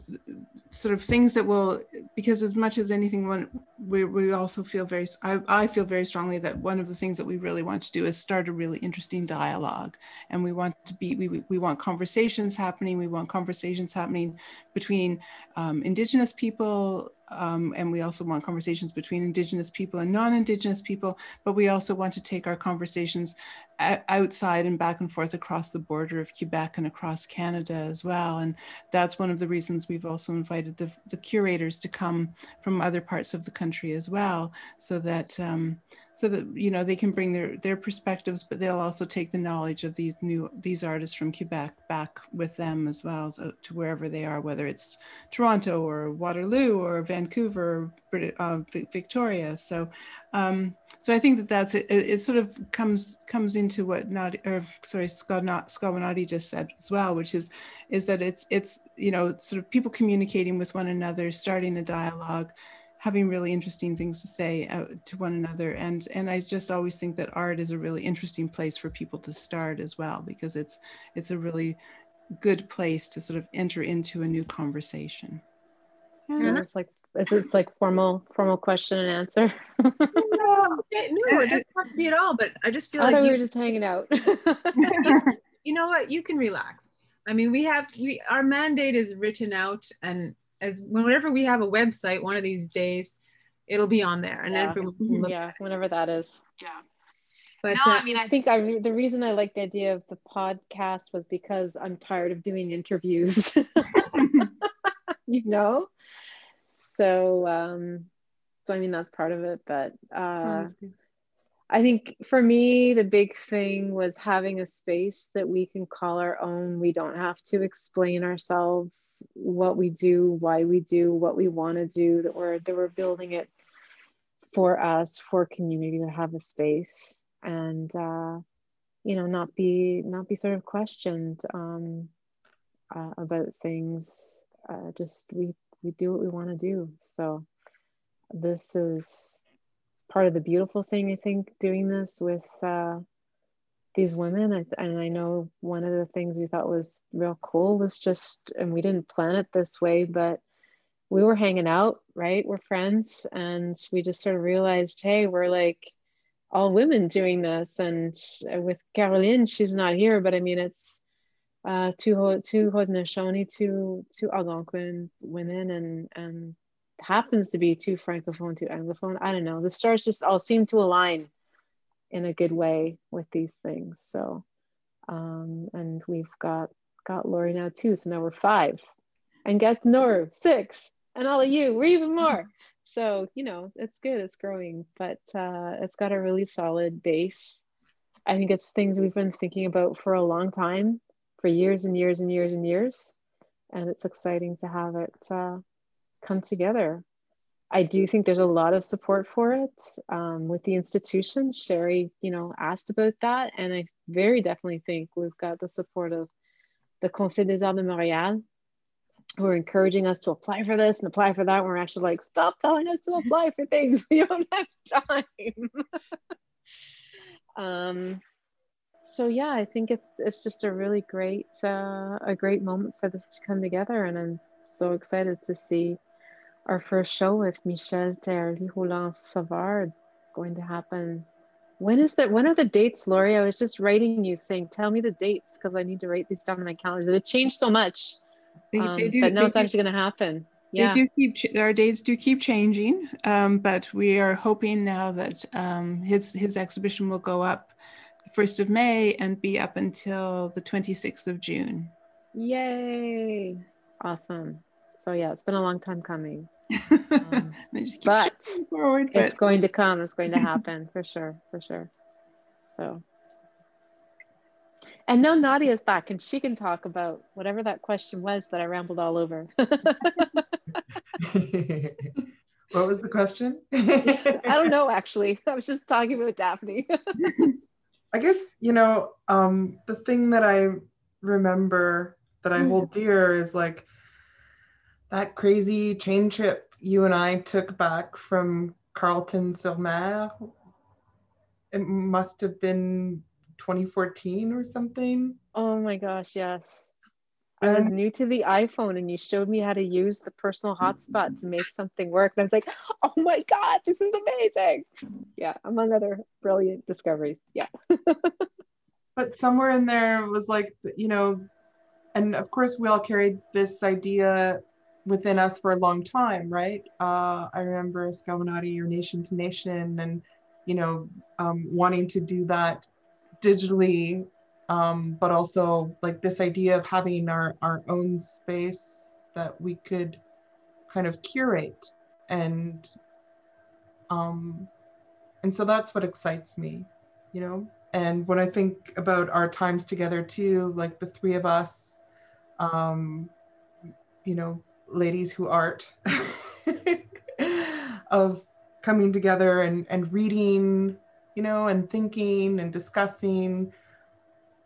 sort of things that will because as much as anything one we, we also feel very I, I feel very strongly that one of the things that we really want to do is start a really interesting dialogue. And we want to be we, we want conversations happening. We want conversations happening between um, indigenous people um, and we also want conversations between indigenous people and non-indigenous people. But we also want to take our conversations outside and back and forth across the border of Quebec and across Canada as well. And that's one of the reasons we've also invited the, the curators to come from other parts of the country as well, so that um, so that you know they can bring their their perspectives, but they'll also take the knowledge of these new these artists from Quebec back with them as well to, to wherever they are, whether it's Toronto or Waterloo or Vancouver, or uh, Victoria. So um, so I think that that's it, it, sort of comes comes into what not or sorry Scott not Scott Menotti just said as well, which is is that it's it's you know sort of people communicating with one another, starting a dialogue having really interesting things to say uh, to one another. And and i just always think that art is a really interesting place for people to start as well because it's it's a really good place to sort of enter into a new conversation. Yeah, it's like it's like formal formal question and answer. No, no it doesn't have to be at all but i just feel I like thought we you, were just hanging out. You know what? You can relax. I mean we have we our mandate is written out and as whenever we have a website one of these days it'll be on there and yeah. everyone can look yeah whenever that is. Yeah. But no, uh, I mean, I think I the reason I like the idea of the podcast was because I'm tired of doing interviews. you know, so um, so I mean that's part of it. But uh, I think for me the big thing was having a space that we can call our own. We don't have to explain ourselves, what we do, why we do, what we want to do. That we're that we're building it for us, for community to have a space and uh, you know not be not be sort of questioned um, uh, about things uh, just we we do what we want to do. So this is part of the beautiful thing i think doing this with uh, these women. And i know one of the things we thought was real cool was just and we didn't plan it this way but we were hanging out right? We're friends. And we just sort of realized hey we're like all women doing this. And with Caroline, she's not here, but I mean, it's uh, two two Haudenosaunee, two two Algonquin women, and and happens to be two francophone, two anglophone. I don't know. The stars just all seem to align in a good way with these things. So, um, and we've got got Lori now too. So now we're five, and get Noru six, and all of you, we're even more so you know it's good it's growing but uh, it's got a really solid base i think it's things we've been thinking about for a long time for years and years and years and years and it's exciting to have it uh, come together i do think there's a lot of support for it um, with the institutions sherry you know asked about that and i very definitely think we've got the support of the conseil des arts de montréal who are encouraging us to apply for this and apply for that. We're actually like, stop telling us to apply for things. We don't have time. um, so yeah, I think it's it's just a really great uh, a great moment for this to come together, and I'm so excited to see our first show with Michel Terly Roland Savard going to happen. When is that? When are the dates, Lori? I was just writing you saying, tell me the dates because I need to write these down on my calendar. It changed so much they, um, they do, but now it's do, actually going to happen. Yeah. They do keep our dates do keep changing, um, but we are hoping now that um, his his exhibition will go up the first of May and be up until the twenty sixth of June. Yay! Awesome. So yeah, it's been a long time coming. Um, but forward, it's but... going to come. It's going to happen for sure. For sure. So and now Nadia's back and she can talk about whatever that question was that I rambled all over. what was the question? I don't know, actually. I was just talking about Daphne. I guess, you know, um, the thing that I remember that I hold dear is like that crazy train trip you and I took back from Carleton-sur-Mer. It must have been 2014 or something. Oh my gosh, yes. I was new to the iPhone and you showed me how to use the personal hotspot to make something work. And I was like, oh my God, this is amazing. Yeah, among other brilliant discoveries. Yeah. but somewhere in there was like, you know, and of course we all carried this idea within us for a long time, right? Uh, I remember Skawennati or Nation to Nation and, you know, um, wanting to do that digitally um, but also like this idea of having our, our own space that we could kind of curate and um, and so that's what excites me you know? And when i think about our times together too like the three of us um, you know ladies who art of coming together and and reading you know, and thinking and discussing,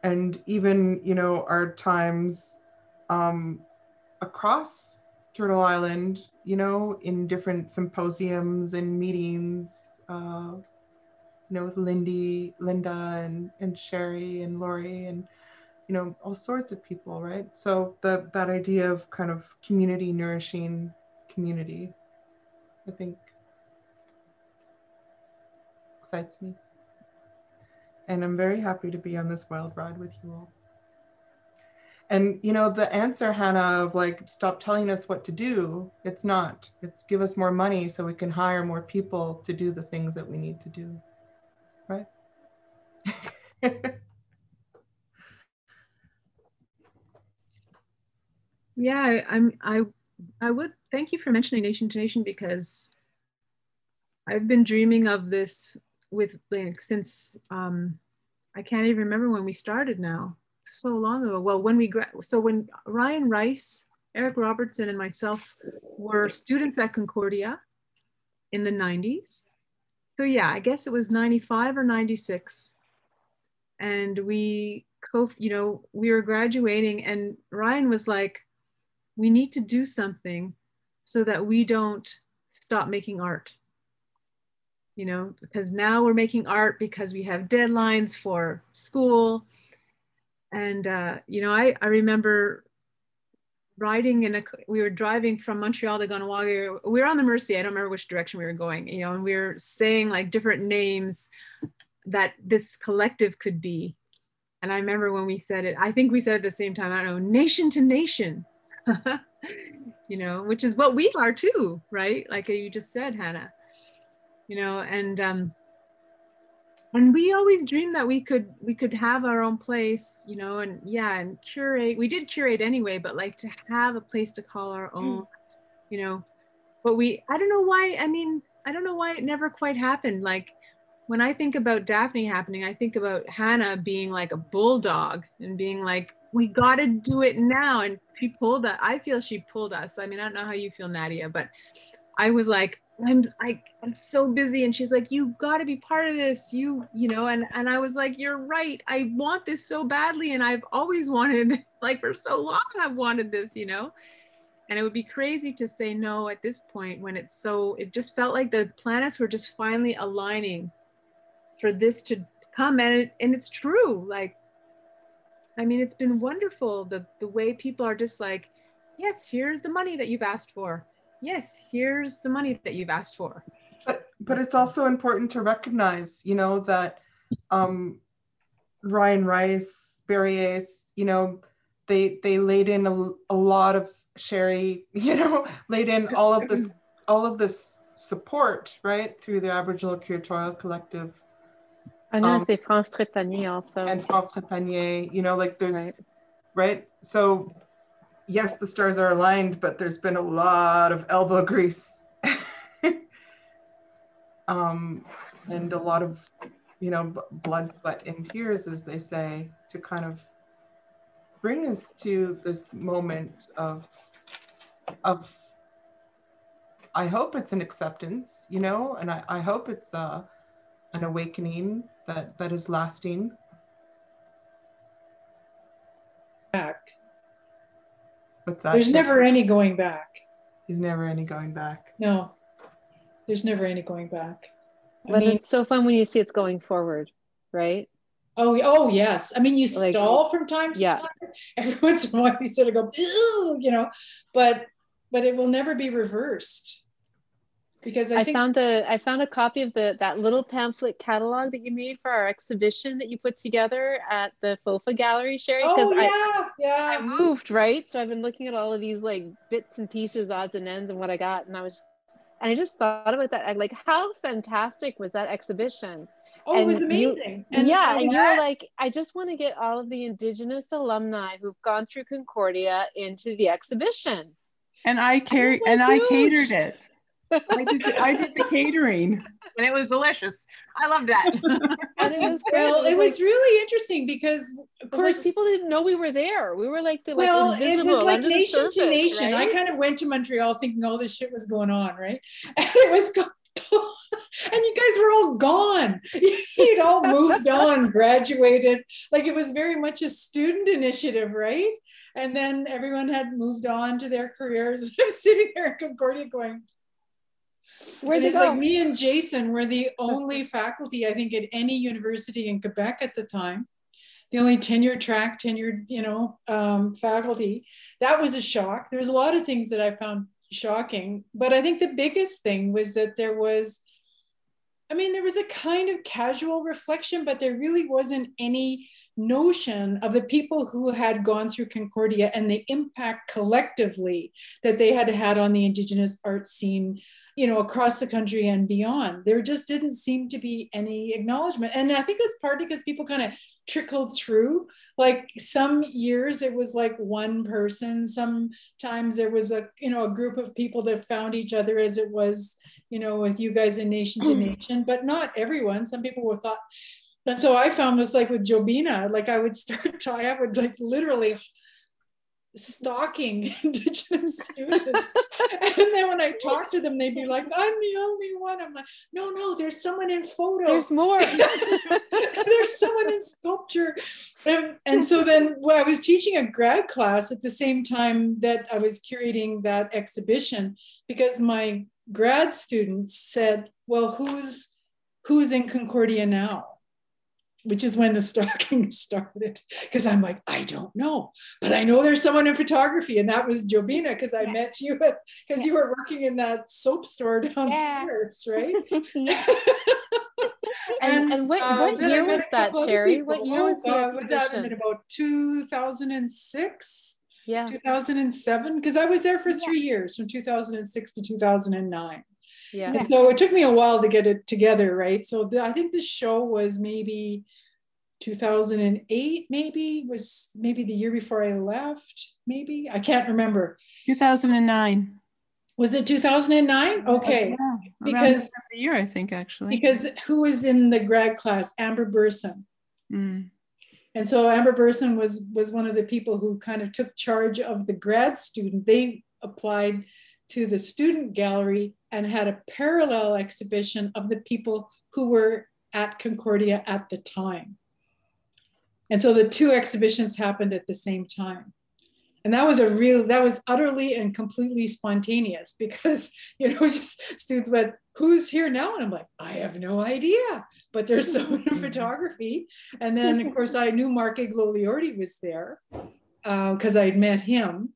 and even, you know, our times um, across Turtle Island, you know, in different symposiums and meetings, uh, you know, with Lindy, Linda, and and Sherry and Lori, and you know, all sorts of people, right? So the that idea of kind of community nourishing community, I think, excites me, and I'm very happy to be on this wild ride with you all. And you know, the answer, Hannah, of like stop telling us what to do, it's not. It's give us more money so we can hire more people to do the things that we need to do. Right? yeah, I'm I I would thank you for mentioning Nation to Nation because I've been dreaming of this with since um I can't even remember when we started now so long ago. Well, when we so when Ryan Rice, Eric Robertson, and myself were students at Concordia in the 90s. So yeah, I guess it was 95 or 96. And we co, you know, we were graduating and Ryan was like, we need to do something so that we don't stop making art you know because now we're making art because we have deadlines for school and uh, you know, I, I remember riding in a, we were driving from Montreal to Kahnawake. We were on the Mercier. I don't remember which direction we were going, you know, and we were saying like different names that this collective could be. And I remember when we said it, I think we said at the same time, I don't know, nation to nation, you know, which is what we are too, right? Like you just said, Hannah, you know, and um, and we always dreamed that we could we could have our own place you know and yeah and curate we did curate anyway but like to have a place to call our hmm. own mm. you know but we i don't know why i mean i don't know why it never quite happened like when i think about daphne happening i think about hannah being like a bulldog and being like we got to do it now and she pulled that i feel she pulled us i mean i don't know how you feel nadia but i was like I'm I, I'm so busy. And she's like, you got to be part of this. You, you know, and, and I was like, you're right. I want this so badly. And I've always wanted, like for so long, I've wanted this, you know? And it would be crazy to say no at this point when it's so, it just felt like the planets were just finally aligning for this to come. And, it, and it's true. Like, I mean, it's been wonderful. The, the way people are just like, yes, here's the money that you've asked for yes, here's the money that you've asked for. But but it's also important to recognize, you know, that um, Ryan Rice, Barry Ace, you know, they they laid in a, a lot of Sherry, you know, laid in all of this all of this support, right, through the Aboriginal Curatorial Collective. I know um, say France Trépanier also. And France Trépanier, you know, like there's right. right? So yes, the stars are aligned, but there's been a lot of elbow grease. um, and a lot of, you know, blood, sweat, and tears, as they say, to kind of bring us to this moment of, of, I hope it's an acceptance, you know, and I, I hope it's uh, an awakening that, that is lasting. Back What's that? There's never any going back. There's never any going back. No, there's never any going back. I but mean, it's so fun when you see it's going forward, right? Oh, oh yes. I mean, you like, stall from time to yeah. time. Every once in a while, you sort of go, you know, but but it will never be reversed because I, I found the I found a copy of the that little pamphlet catalog that you made for our exhibition that you put together at the FOFA gallery, Sherry. Oh yeah, I, yeah. I moved right, so I've been looking at all of these like bits and pieces, odds and ends, and what I got, and I was, and I just thought about that. I'm like, how fantastic was that exhibition? Oh, and it was amazing. You, and yeah, and you're like, I just want to get all of the indigenous alumni who've gone through Concordia into the exhibition. And I carried and huge. I catered it. I did the, I did the catering. And it was delicious. I loved that. and it was great. Well, it was, it was like, really interesting because of course like, people didn't know we were there. We were like the well, like invisible it was like nation surface, to nation. Right? I kind of went to Montreal thinking all this shit was going on, right? And it was and you guys were all gone. You'd all moved on, graduated. Like it was very much a student initiative, right? and then everyone had moved on to their careers. I'm sitting there in Concordia going, Where'd they it's go? like me and Jason were the only faculty, I think, at any university in Quebec at the time. The only tenure track, tenured, you know, um, faculty. That was a shock. There's a lot of things that I found shocking, but I think the biggest thing was that there was, I mean, there was a kind of casual reflection, but there really wasn't any notion of the people who had gone through Concordia and the impact collectively that they had had on the Indigenous art scene you know, across the country and beyond. There just didn't seem to be any acknowledgement. And I think it's partly because people kind of trickled through. Like some years it was like one person. Sometimes there was a, you know, a group of people that found each other as it was, you know, with you guys in Nation to mm. Nation, but not everyone. Some people were thought, and so I found was like with Jobena, like I would start to, I would like literally stalking indigenous students. And then when i talk to them they'd be like i'm the only one. I'm like no no there's someone in photo. There's more. there's someone in sculpture. And, and so then well, i was teaching a grad class at the same time that i was curating that exhibition because my grad students said well who's who's in concordia now which is when the stalking started. Because I'm like, I don't know, but I know there's someone in photography, and that was Jobena because I met you because Yeah. you were working in that soap store downstairs, right? And, and what, uh, what year was that, Sherry? What year was would that in about 2006? Yeah. 2007? Because I was there for three years, from 2006 to 2009. Yeah. And so it took me a while to get it together, right? So the, I think the show was maybe 2008, maybe was maybe the year before I left, maybe I can't remember. 2009. Was it 2009? Okay, Yeah, around because this time of the year, I think actually. because who was in the grad class? Amber Berson. Mm. And so Amber Berson was was one of the people who kind of took charge of the grad student. They applied to the student gallery and had a parallel exhibition of the people who were at Concordia at the time. And so the two exhibitions happened at the same time. And that was a real, that was utterly and completely spontaneous because, you know, just students went, who's here now? And I'm like, I have no idea, but there's someone in photography. And then, of course, I knew Mark Igloliorte was there because I'd met him.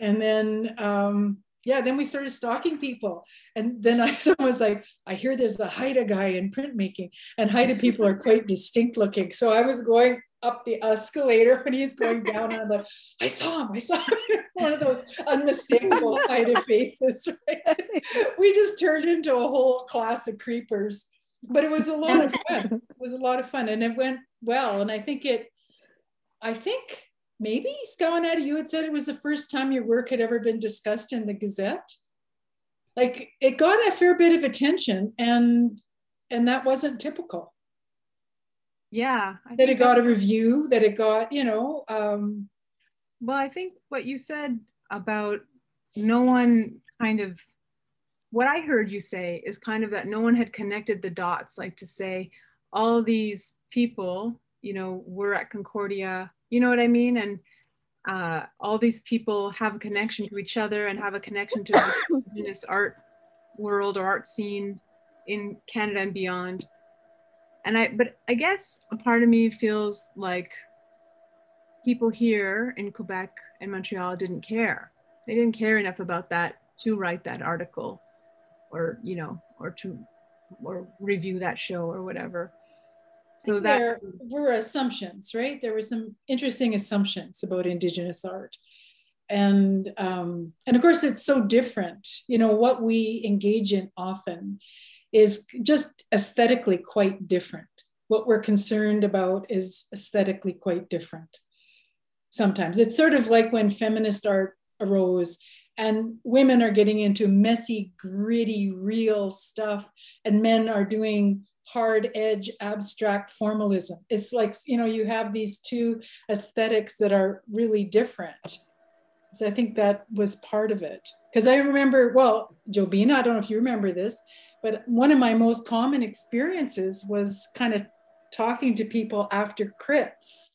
And then, um, yeah, then we started stalking people. And then I, someone's like, I hear there's a Haida guy in printmaking, and Haida people are quite distinct looking. So I was going up the escalator when he's going down, and I'm like, I saw him, I saw him. One of those unmistakable Haida faces, right? We just turned into a whole class of creepers. But it was a lot of fun. It was a lot of fun. And it went well. And I think it, I think maybe Skawennati, you had said it was the first time your work had ever been discussed in the Gazette. Like it got a fair bit of attention, and and that wasn't typical. Yeah. I That it got a review, that it got, you know, um, Well, I think what you said about no one kind of, what I heard you say is kind of that no one had connected the dots, like to say all these people, you know, were at Concordia, you know what I mean? And uh, all these people have a connection to each other and have a connection to the indigenous art world or art scene in Canada and beyond. And I, but I guess a part of me feels like people here in Quebec and Montreal didn't care. They didn't care enough about that to write that article or, you know, or to or review that show or whatever. So that there were assumptions, right? There were some interesting assumptions about Indigenous art. And um, and of course it's so different. You know, what we engage in often is just aesthetically quite different. What we're concerned about is aesthetically quite different. Sometimes it's sort of like when feminist art arose and women are getting into messy, gritty, real stuff, and men are doing hard edge abstract formalism. It's like, you know, you have these two aesthetics that are really different. So I think that was part of it. Because I remember, well, Jobena, I don't know if you remember this, but one of my most common experiences was kind of talking to people after crits.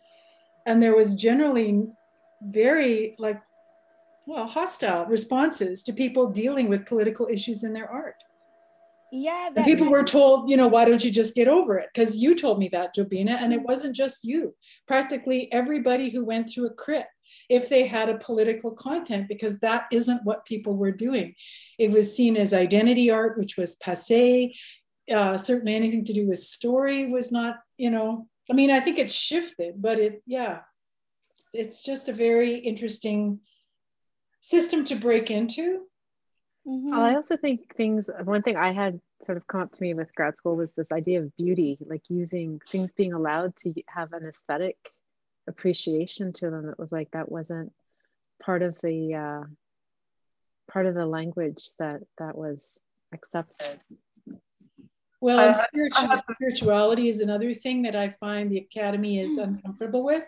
And there was generally very like well hostile responses to people dealing with political issues in their art yeah that people were told you know why don't you just get over it? Because you told me that Jobena and it wasn't just you. Practically everybody who went through a crit if they had a political content because that isn't what people were doing. It was seen as identity art which was passe uh, certainly anything to do with story was not you know i mean i think it shifted but it yeah. It's just a very interesting system to break into Well, I also think things, one thing I had sort of come up to me with grad school was this idea of beauty, like using things being allowed to have an aesthetic appreciation to them. It was like that wasn't part of the uh, part of the language that that was accepted. Well, I- and I spiritual, have spirituality is another thing that I find the academy is uncomfortable with.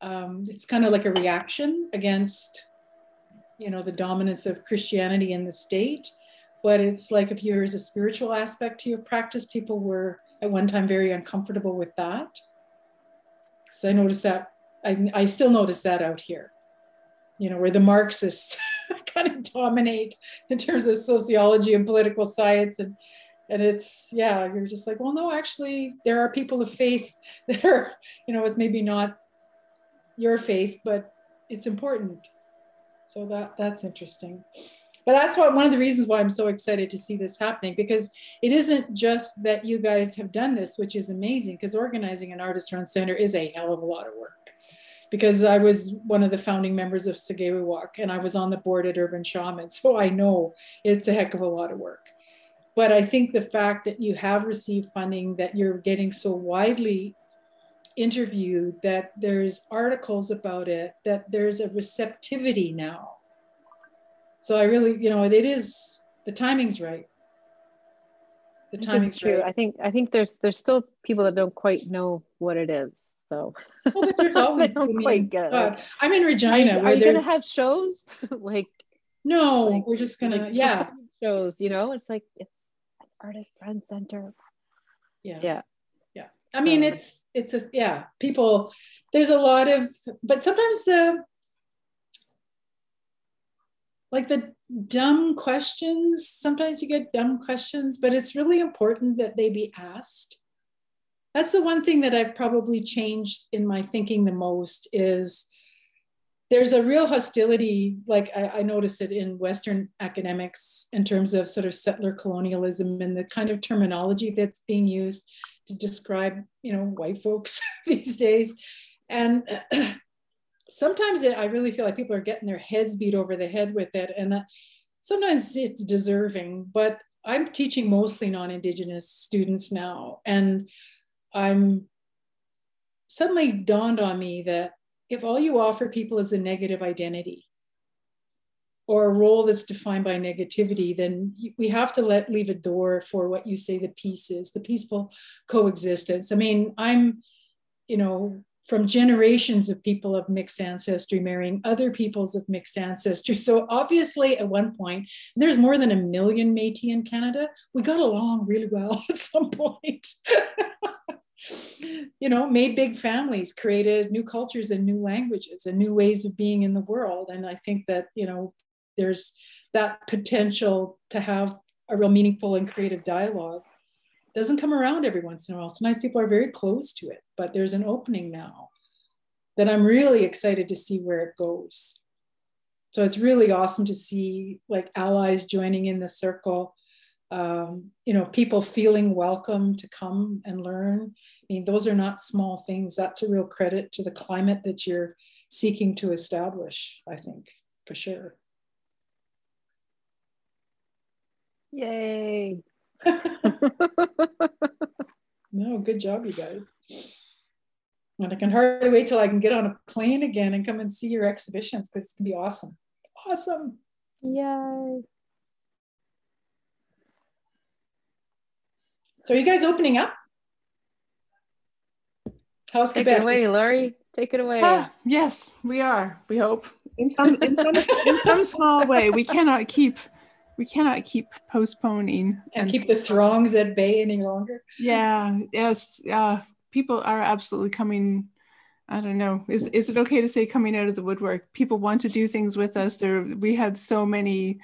Um, it's kind of like a reaction against, you know, the dominance of Christianity in the state. But it's like if there's a spiritual aspect to your practice, people were at one time very uncomfortable with that. Because I noticed that, I, I still notice that out here, you know, where the Marxists kind of dominate in terms of sociology and political science and and it's yeah you're just like well no actually there are people of faith that are you know it's maybe not your faith but it's important so that that's interesting but that's what one of the reasons why i'm so excited to see this happening because it isn't just that you guys have done this which is amazing because organizing an artist run center is a hell of a lot of work because I was one of the founding members of Sâkêwêwak and I was on the board at Urban Shaman. So I know it's a heck of a lot of work. But I think the fact that you have received funding, that you're getting so widely interviewed, that there's articles about it, that there's a receptivity now. So I really, you know, it is the timing's right. The timing's true. right. I think I think there's there's still people that don't quite know what it is. So oh, Well, there's they always, don't I mean, quite get it. Like, I'm in Regina. are you gonna have shows? like No, like- we're just gonna, like yeah. shows. You know, it's like it's an artist friend center. Yeah. Yeah. I mean, it's, it's a, yeah, people, there's a lot of, but sometimes the, like the dumb questions, sometimes you get dumb questions, but it's really important that they be asked. That's the one thing that I've probably changed in my thinking the most is there's a real hostility, like I, I notice it in Western academics in terms of sort of settler colonialism and the kind of terminology that's being used to describe, you know, white folks these days. And sometimes it, I really feel like people are getting their heads beat over the head with it. And that sometimes it's deserving, but I'm teaching mostly non-Indigenous students now. And I'm suddenly dawned on me that if all you offer people is a negative identity or a role that's defined by negativity, then we have to let leave a door for what you say the peace is, the peaceful coexistence. I mean, I'm, you know, from generations of people of mixed ancestry marrying other peoples of mixed ancestry. So obviously, at one point, there's more than a million Métis in Canada. We got along really well at some point. you know, made big families, created new cultures and new languages and new ways of being in the world. And I think that, you know, there's that potential to have a real meaningful and creative dialogue. Doesn't come around every once in a while. Sometimes people are very close to it, but there's an opening now that I'm really excited to see where it goes. So it's really awesome to see like allies joining in the circle um, you know, people feeling welcome to come and learn. I mean, those are not small things. That's a real credit to the climate that you're seeking to establish, I think, for sure. Yay. No, good job, you guys. And I can hardly wait till I can get on a plane again and come and see your exhibitions because it's gonna be awesome. Awesome. Yay. So are you guys opening up? How's Take Quebec? it away, Lori. Take it away. Ah, yes, we are. We hope in some in some in some small way. We cannot keep we cannot keep postponing and keep the throngs at bay any longer. Yeah. Yes. Yeah. People are absolutely coming I don't know. Is is it okay to say coming out of the woodwork? People want to do things with us. There, we had so many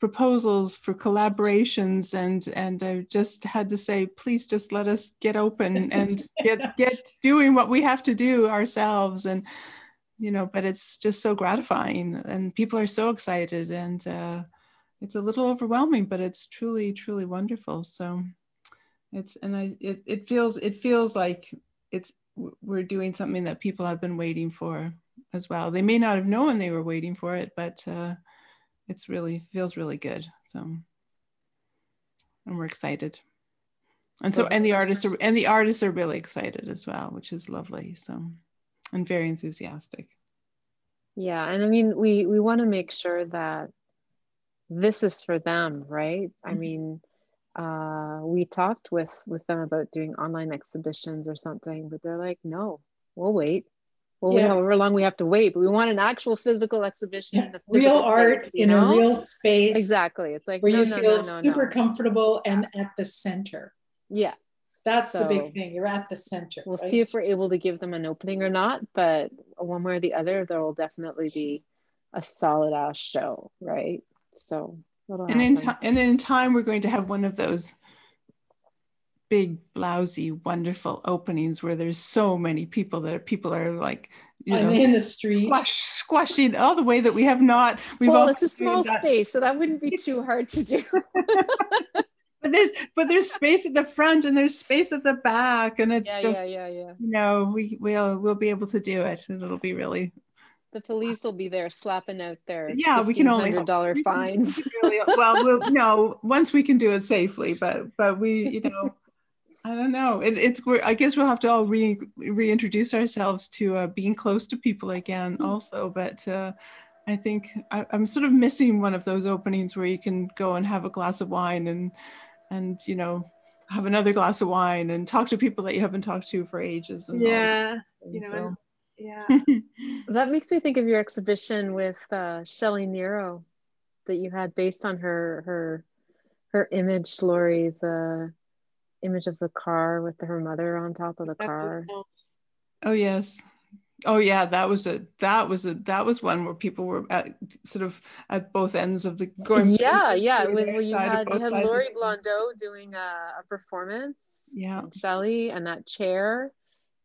proposals for collaborations, and and I just had to say, please just let us get open and get get doing what we have to do ourselves. And you know, but it's just so gratifying, and people are so excited, and uh, it's a little overwhelming, but it's truly truly wonderful. So it's and I it it feels it feels like it's we're doing something that people have been waiting for as well. They may not have known they were waiting for it, but uh, it's really feels really good. So, and we're excited. And so, and the artists are, and the artists are really excited as well, which is lovely. So, and very enthusiastic. Yeah, and I mean, we we want to make sure that this is for them, right? Mm-hmm. I mean, uh, we talked with with them about doing online exhibitions or something, but they're like, no, we'll wait. Well, yeah. however long we have to wait, but we want an actual physical exhibition, yeah. real art space, in know? a real space. Exactly. It's like where no, you no, feel no, super comfortable and at the center. Yeah. That's so the big thing. You're at the center. We'll right? see if we're able to give them an opening or not, but one way or the other, there will definitely be a solid ass show, right? So and in, t- and in time, we're going to have one of those big, blousy, wonderful openings where there's so many people that people are like, you know, in the street, squash, squashing all the way that we have not. We've well, it's a small that. space, so that wouldn't be too hard to do. but there's but there's space at the front and there's space at the back, and it's yeah, just yeah, yeah, yeah. You know, we we'll we'll be able to do it, and it'll be really the police will be there slapping out their yeah we can only dollar fines well we'll no once we can do it safely but but we you know i don't know it, it's i guess we'll have to all re, reintroduce ourselves to uh, being close to people again hmm. also but uh, i think I, i'm sort of missing one of those openings where you can go and have a glass of wine and and you know have another glass of wine and talk to people that you haven't talked to for ages and yeah you know so yeah. That makes me think of your exhibition with uh, Shelley Niro that you had based on her her her image Lori the image of the car with her mother on top of the car. oh yes. Oh yeah that was a that was a that was one where people were at sort of at both ends of the going yeah yeah when, when you had you had Lori Blondeau doing a, a performance yeah. Shelley and that chair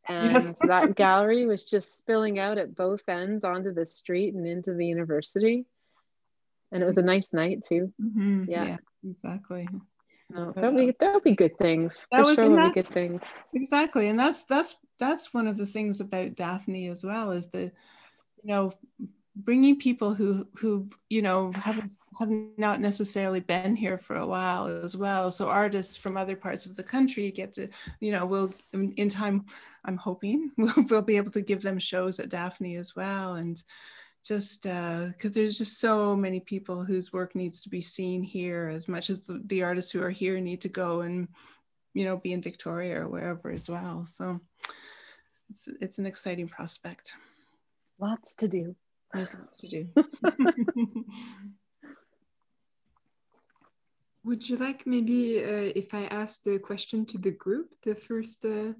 and yes. that gallery was just spilling out at both ends onto the street and into the university and it was a nice night too mm-hmm. yeah. yeah. exactly no, there'll be there'll be good things that was, sure good things exactly and that's that's that's one of the things about daphne as well is the you know bringing people who who you know haven't have not necessarily been here for a while as well. So artists from other parts of the country get to you know will in, in time i'm hoping we'll, we'll be able to give them shows at daphne as well. And just because uh, there's just so many people whose work needs to be seen here as much as the, the artists who are here need to go and you know be in victoria or wherever as well. So it's, it's an exciting prospect. Lots to do there's lots to do. Would you like maybe uh, if I ask the question to the group, the first uh,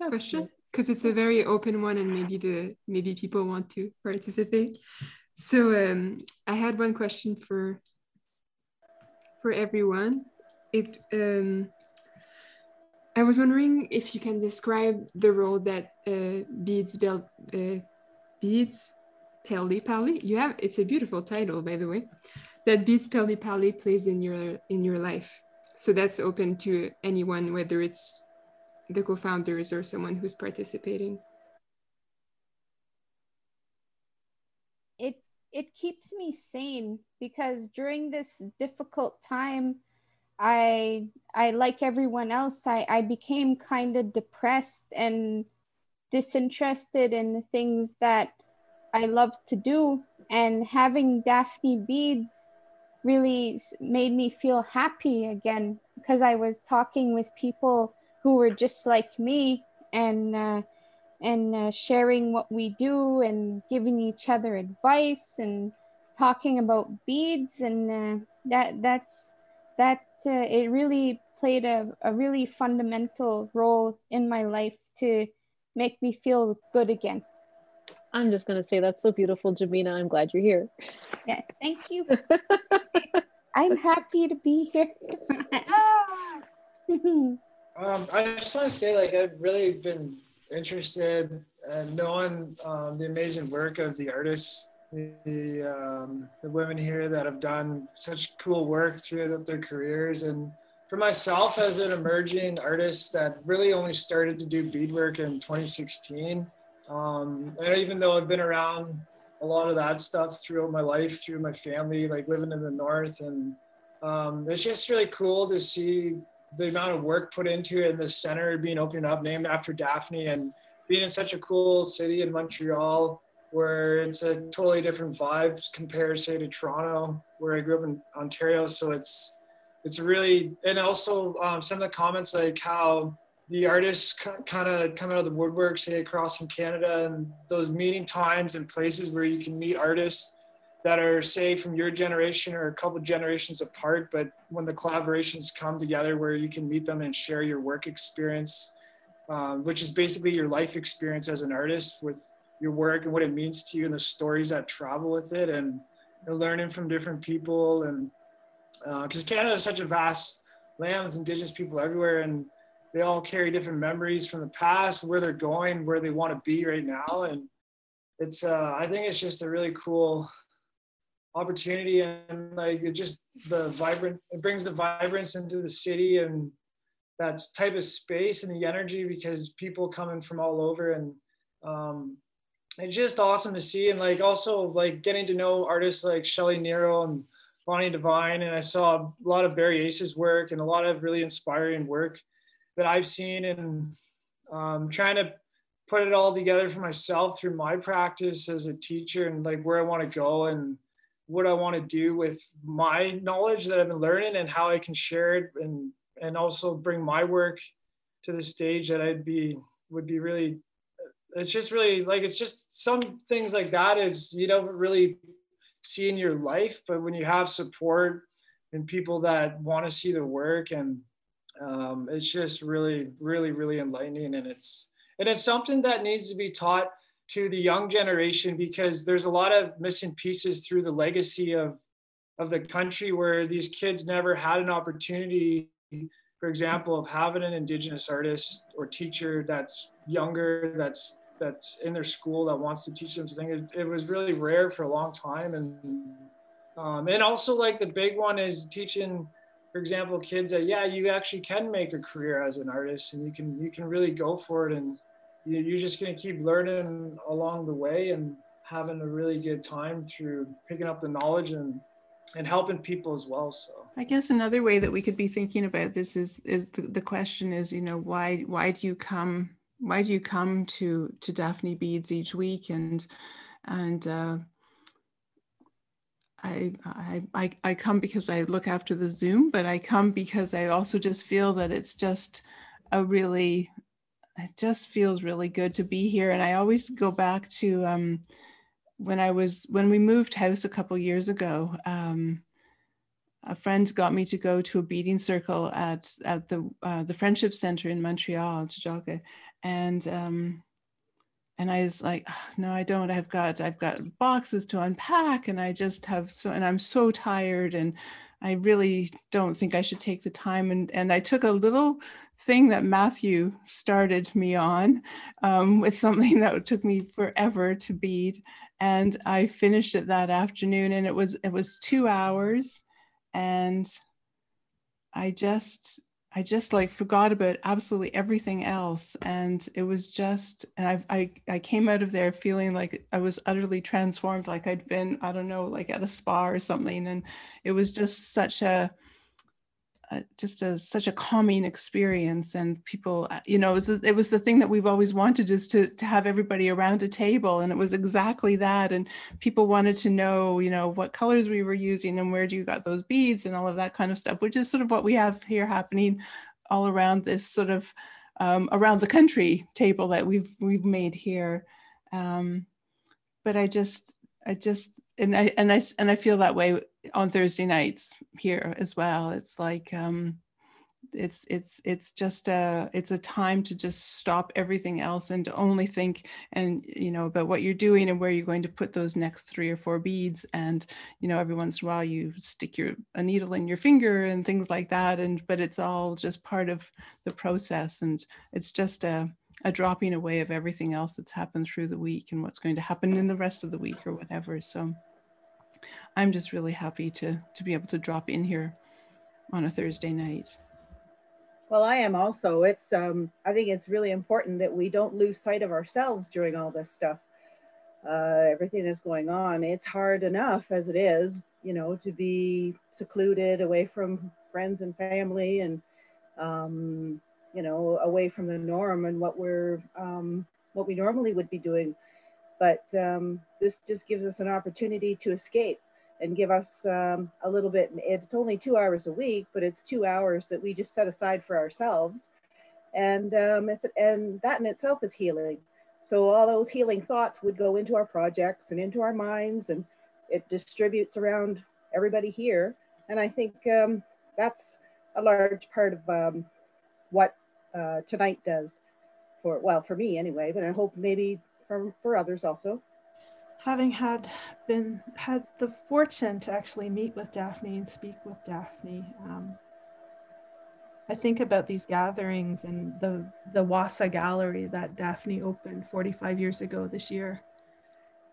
question? Because it's a very open one, and maybe the maybe people want to participate. So um, I had one question for for everyone. It um, I was wondering if you can describe the role that uh, beads build uh, beads Pelly Pally. You have it's a beautiful title, by the way. That beats Pelly Pally plays in your in your life. So that's open to anyone, whether it's the co-founders or someone who's participating. It it keeps me sane because during this difficult time, I I like everyone else, I, I became kind of depressed and disinterested in the things that I love to do. And having Daphne beads really made me feel happy again because I was talking with people who were just like me and uh, and uh, sharing what we do and giving each other advice and talking about beads and uh, that that's that uh, it really played a, a really fundamental role in my life to make me feel good again. I'm just going to say that's so beautiful, Jamina. I'm glad you're here. Yeah, thank you. I'm happy to be here. um, I just want to say, like, I've really been interested in knowing um, the amazing work of the artists, the, um, the women here that have done such cool work throughout their careers. And for myself, as an emerging artist that really only started to do beadwork in 2016, um, and even though I've been around a lot of that stuff throughout my life, through my family, like living in the north, and um, it's just really cool to see the amount of work put into it and the center being opened up, named after Daphne, and being in such a cool city in Montreal where it's a totally different vibe compared, say, to Toronto, where I grew up in Ontario. So it's it's really and also um, some of the comments like how the artists kind of come out of the woodwork, say across from Canada, and those meeting times and places where you can meet artists that are, say, from your generation or a couple generations apart. But when the collaborations come together, where you can meet them and share your work experience, um, which is basically your life experience as an artist with your work and what it means to you and the stories that travel with it, and, and learning from different people. And because uh, Canada is such a vast land with Indigenous people everywhere, and they all carry different memories from the past, where they're going, where they want to be right now. And it's, uh, I think it's just a really cool opportunity and like it just the vibrant, it brings the vibrance into the city and that type of space and the energy because people coming from all over and um, it's just awesome to see and like also like getting to know artists like Shelley Niro and Bonnie Devine and I saw a lot of Barry Ace's work and a lot of really inspiring work that I've seen and um, trying to put it all together for myself through my practice as a teacher and like where I want to go and what I want to do with my knowledge that I've been learning and how I can share it and and also bring my work to the stage that I'd be would be really it's just really like it's just some things like that is you don't really see in your life but when you have support and people that want to see the work and um, it's just really, really, really enlightening, and it's and it's something that needs to be taught to the young generation because there's a lot of missing pieces through the legacy of of the country where these kids never had an opportunity for example of having an indigenous artist or teacher that's younger that's that's in their school that wants to teach them something. It, it was really rare for a long time and um, and also like the big one is teaching for example, kids that yeah, you actually can make a career as an artist, and you can you can really go for it, and you're just gonna keep learning along the way and having a really good time through picking up the knowledge and and helping people as well. So I guess another way that we could be thinking about this is is the, the question is you know why why do you come why do you come to to Daphne Beads each week and and uh, I, I, I come because I look after the Zoom, but I come because I also just feel that it's just a really, it just feels really good to be here. And I always go back to um, when I was, when we moved house a couple years ago, um, a friend got me to go to a beading circle at, at the, uh, the Friendship Center in Montreal, Tiohtià:ke. And um, and I was like, no, I don't. I've got I've got boxes to unpack, and I just have so, and I'm so tired, and I really don't think I should take the time. And and I took a little thing that Matthew started me on um, with something that took me forever to bead, and I finished it that afternoon, and it was it was two hours, and I just I just like forgot about absolutely everything else. And it was just, and I, I, I came out of there feeling like I was utterly transformed, like I'd been, I don't know, like at a spa or something. And it was just such a, uh, just a such a calming experience and people uh, you know it was, it was the thing that we've always wanted is to to have everybody around a table and it was exactly that and people wanted to know you know what colors we were using and where do you got those beads and all of that kind of stuff which is sort of what we have here happening all around this sort of um, around the country table that we've we've made here. Um, but I just I just and I and I and I feel that way on Thursday nights here as well. It's like um, it's it's it's just a it's a time to just stop everything else and to only think and you know about what you're doing and where you're going to put those next three or four beads. And you know every once in a while you stick your a needle in your finger and things like that. And but it's all just part of the process. And it's just a a dropping away of everything else that's happened through the week and what's going to happen in the rest of the week or whatever so i'm just really happy to to be able to drop in here on a thursday night well, I am also. It's um, I think it's really important that we don't lose sight of ourselves during all this stuff. Uh, everything that's going on. It's hard enough as it is, you know, to be secluded away from friends and family and um, you know, away from the norm and what we're um, what we normally would be doing. But um, this just gives us an opportunity to escape and give us um, a little bit. It's only two hours a week, but it's two hours that we just set aside for ourselves. And, um, if, and that in itself is healing. So all those healing thoughts would go into our projects and into our minds and it distributes around everybody here. And I think um, that's a large part of um, what uh, tonight does for, well, for me anyway, but I hope maybe for, for others also. Having had been had the fortune to actually meet with Daphne and speak with Daphne, um, I think about these gatherings and the the Wassa Gallery that Daphne opened 45 years ago this year,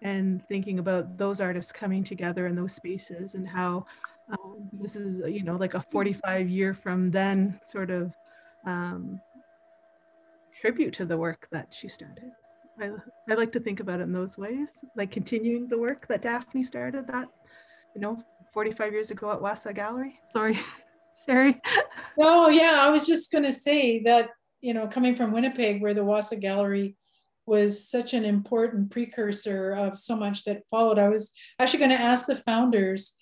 and thinking about those artists coming together in those spaces and how um, this is you know like a 45 year from then sort of um, tribute to the work that she started. I, I like to think about it in those ways, like continuing the work that Daphne started that, you know, 45 years ago at Wassa Gallery. Sorry, Sherry. Oh, yeah, I was just going to say that, you know, coming from Winnipeg, where the Wassa Gallery was such an important precursor of so much that followed, I was actually going to ask the founders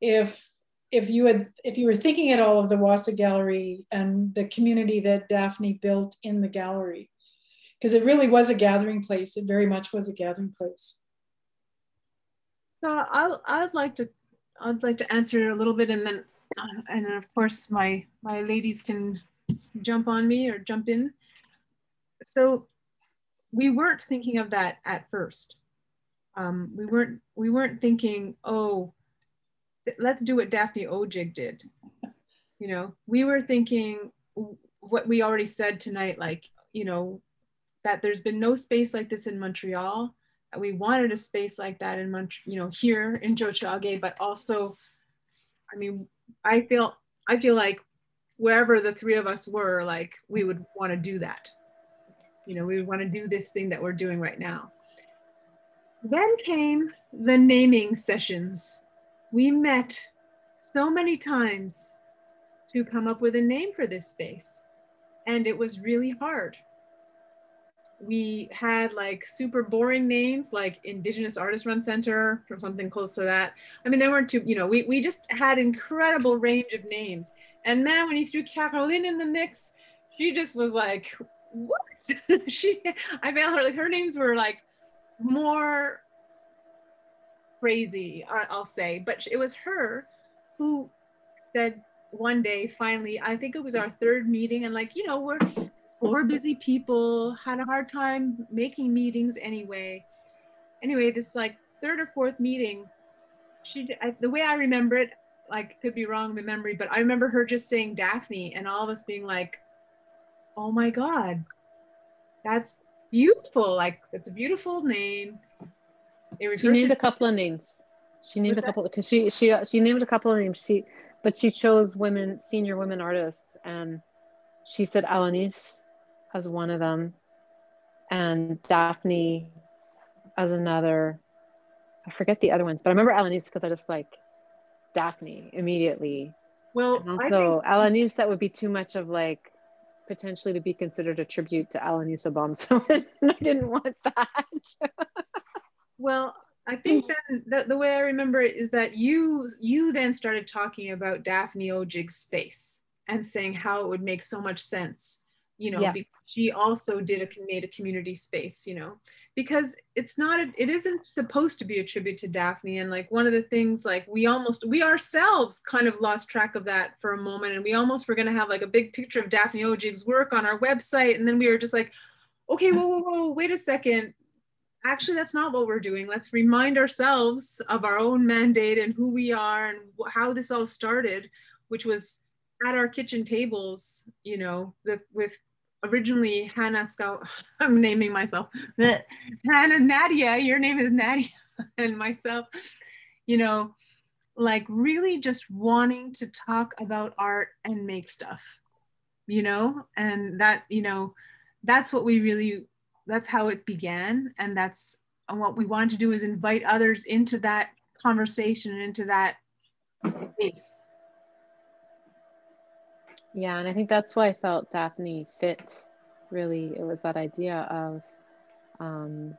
if if you had if you were thinking at all of the Wassa Gallery and the community that Daphne built in the gallery because it really was a gathering place. It very much was a gathering place. So I I'd like to I'd like to answer a little bit, and then uh, and then of course my my ladies can jump on me or jump in. So we weren't thinking of that at first. Um, we weren't we weren't thinking, oh, let's do what Daphne Odjig did. You know, we were thinking what we already said tonight, like you know, that there's been no space like this in Montreal. We wanted a space like that in Montreal, you know, here in Tiohtià:ke, but also, I mean, I feel I feel like wherever the three of us were, like we would want to do that. You know, we would want to do this thing that we're doing right now. Then came the naming sessions. We met so many times to come up with a name for this space. And it was really hard we had like super boring names like Indigenous Artist Run Center or something close to that. I mean, they weren't too, you know, we, we just had incredible range of names. And man, when you threw Caroline in the mix, she just was like, what? she, I felt her, like her names were like more crazy, I'll say, but it was her who said one day, finally, I think it was our third meeting and like, you know, we're, four busy people, had a hard time making meetings anyway. Anyway, this like third or fourth meeting, she I, the way I remember it, like could be wrong the memory, but I remember her just saying Daphne and all of us being like, "Oh my god, that's beautiful! Like it's a beautiful name." It she named a couple of names. She named a couple because she she she named a couple of names. She but she chose women senior women artists and she said Alanis as one of them, and Daphne as another. I forget the other ones, but I remember Alanis because I just like Daphne immediately. Well, and also think- Alanis, that would be too much of like potentially to be considered a tribute to Alanis Obomsawin. I didn't want that. well, I hmm. think then the, the way I remember it is that you you then started talking about Daphne Odjig's space and saying how it would make so much sense you know, yeah. she also did a made a community space, you know, because it's not a, it isn't supposed to be a tribute to daphne. And like one of the things like we almost we ourselves kind of lost track of that for a moment. And we almost were going to have like a big picture of daphne odjig's work on our website. And then we were just like okay whoa whoa whoa wait a second actually that's not what we're doing. Let's remind ourselves of our own mandate and who we are and how this all started which was at our kitchen tables you know with, with originally Hannah Scout, I'm naming myself, Hannah Nadia, your name is Nadia, and myself, you know, like really just wanting to talk about art and make stuff, you know, and that, you know, that's what we really, that's how it began. And that's and what we wanted to do is invite others into that conversation, into that space. Yeah, and I think that's why I felt Daphne fit. Really, it was that idea of, um,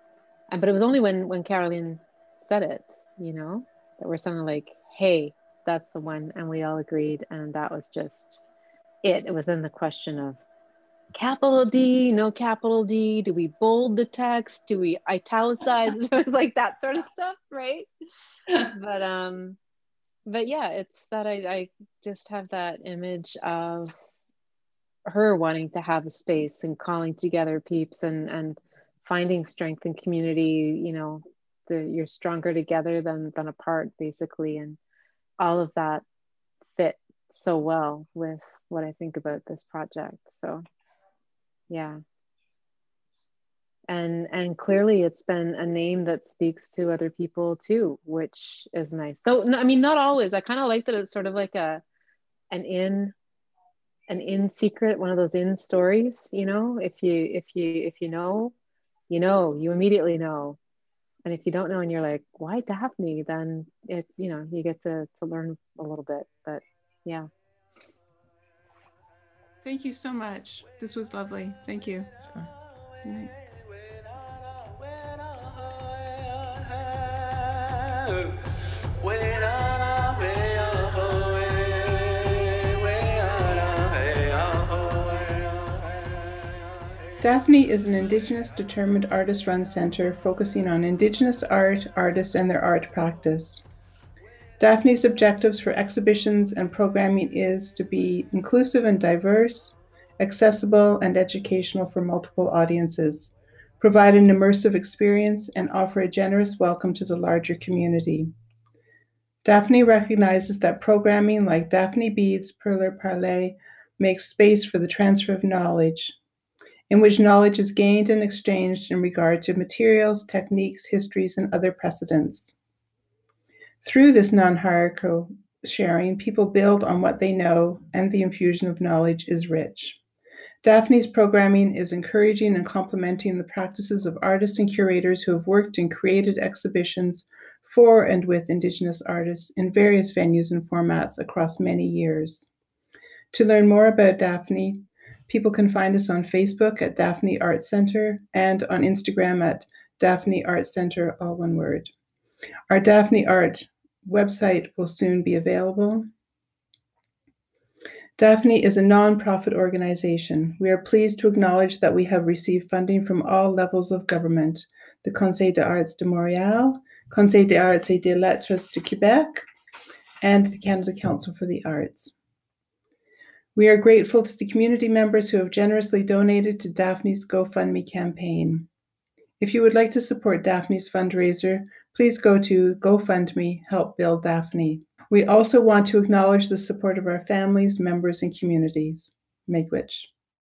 and but it was only when when Caroline said it, you know, that we're suddenly like, "Hey, that's the one," and we all agreed, and that was just it. It was in the question of capital D, no capital D. Do we bold the text? Do we italicize? it was like that sort of stuff, right? but um, but yeah, it's that I, I just have that image of her wanting to have a space and calling together peeps and and finding strength and community. You know, the you're stronger together than than apart, basically, and all of that fit so well with what I think about this project. So, yeah. And and clearly it's been a name that speaks to other people too which is nice. Though i mean not always. I kind of like that it's sort of like a an in an in secret one of those in stories you know? If you if you if you know you know you immediately know. And if you don't know and you're like why daphne? then it you know you get to to learn a little bit. But yeah thank you so much. This was lovely. Thank you. Daphne is an Indigenous determined artist run centre focusing on Indigenous art, artists, and their art practice. Daphne's objectives for exhibitions and programming is to be inclusive and diverse, accessible, and educational for multiple audiences provide an immersive experience, and offer a generous welcome to the larger community. Daphne recognizes that programming like Daphne Beads, Perler Parler makes space for the transfer of knowledge, in which knowledge is gained and exchanged in regard to materials, techniques, histories, and other precedents. Through this non hierarchical sharing, people build on what they know, and the infusion of knowledge is rich. Daphne's programming is encouraging and complementing the practices of artists and curators who have worked and created exhibitions for and with Indigenous artists in various venues and formats across many years. To learn more about Daphne, people can find us on Facebook at Daphne Art Center and on Instagram at Daphne Art Center, all one word. Our Daphne Art website will soon be available. Daphne is a non-profit organization. We are pleased to acknowledge that we have received funding from all levels of government, the Conseil des Arts de Montréal, Conseil des Arts et des Lettres de Québec, and the Canada Council for the Arts. We are grateful to the community members who have generously donated to Daphne's GoFundMe campaign. If you would like to support Daphne's fundraiser, please go to GoFundMe Help Build Daphne. We also want to acknowledge the support of our families, members, and communities. Miigwech.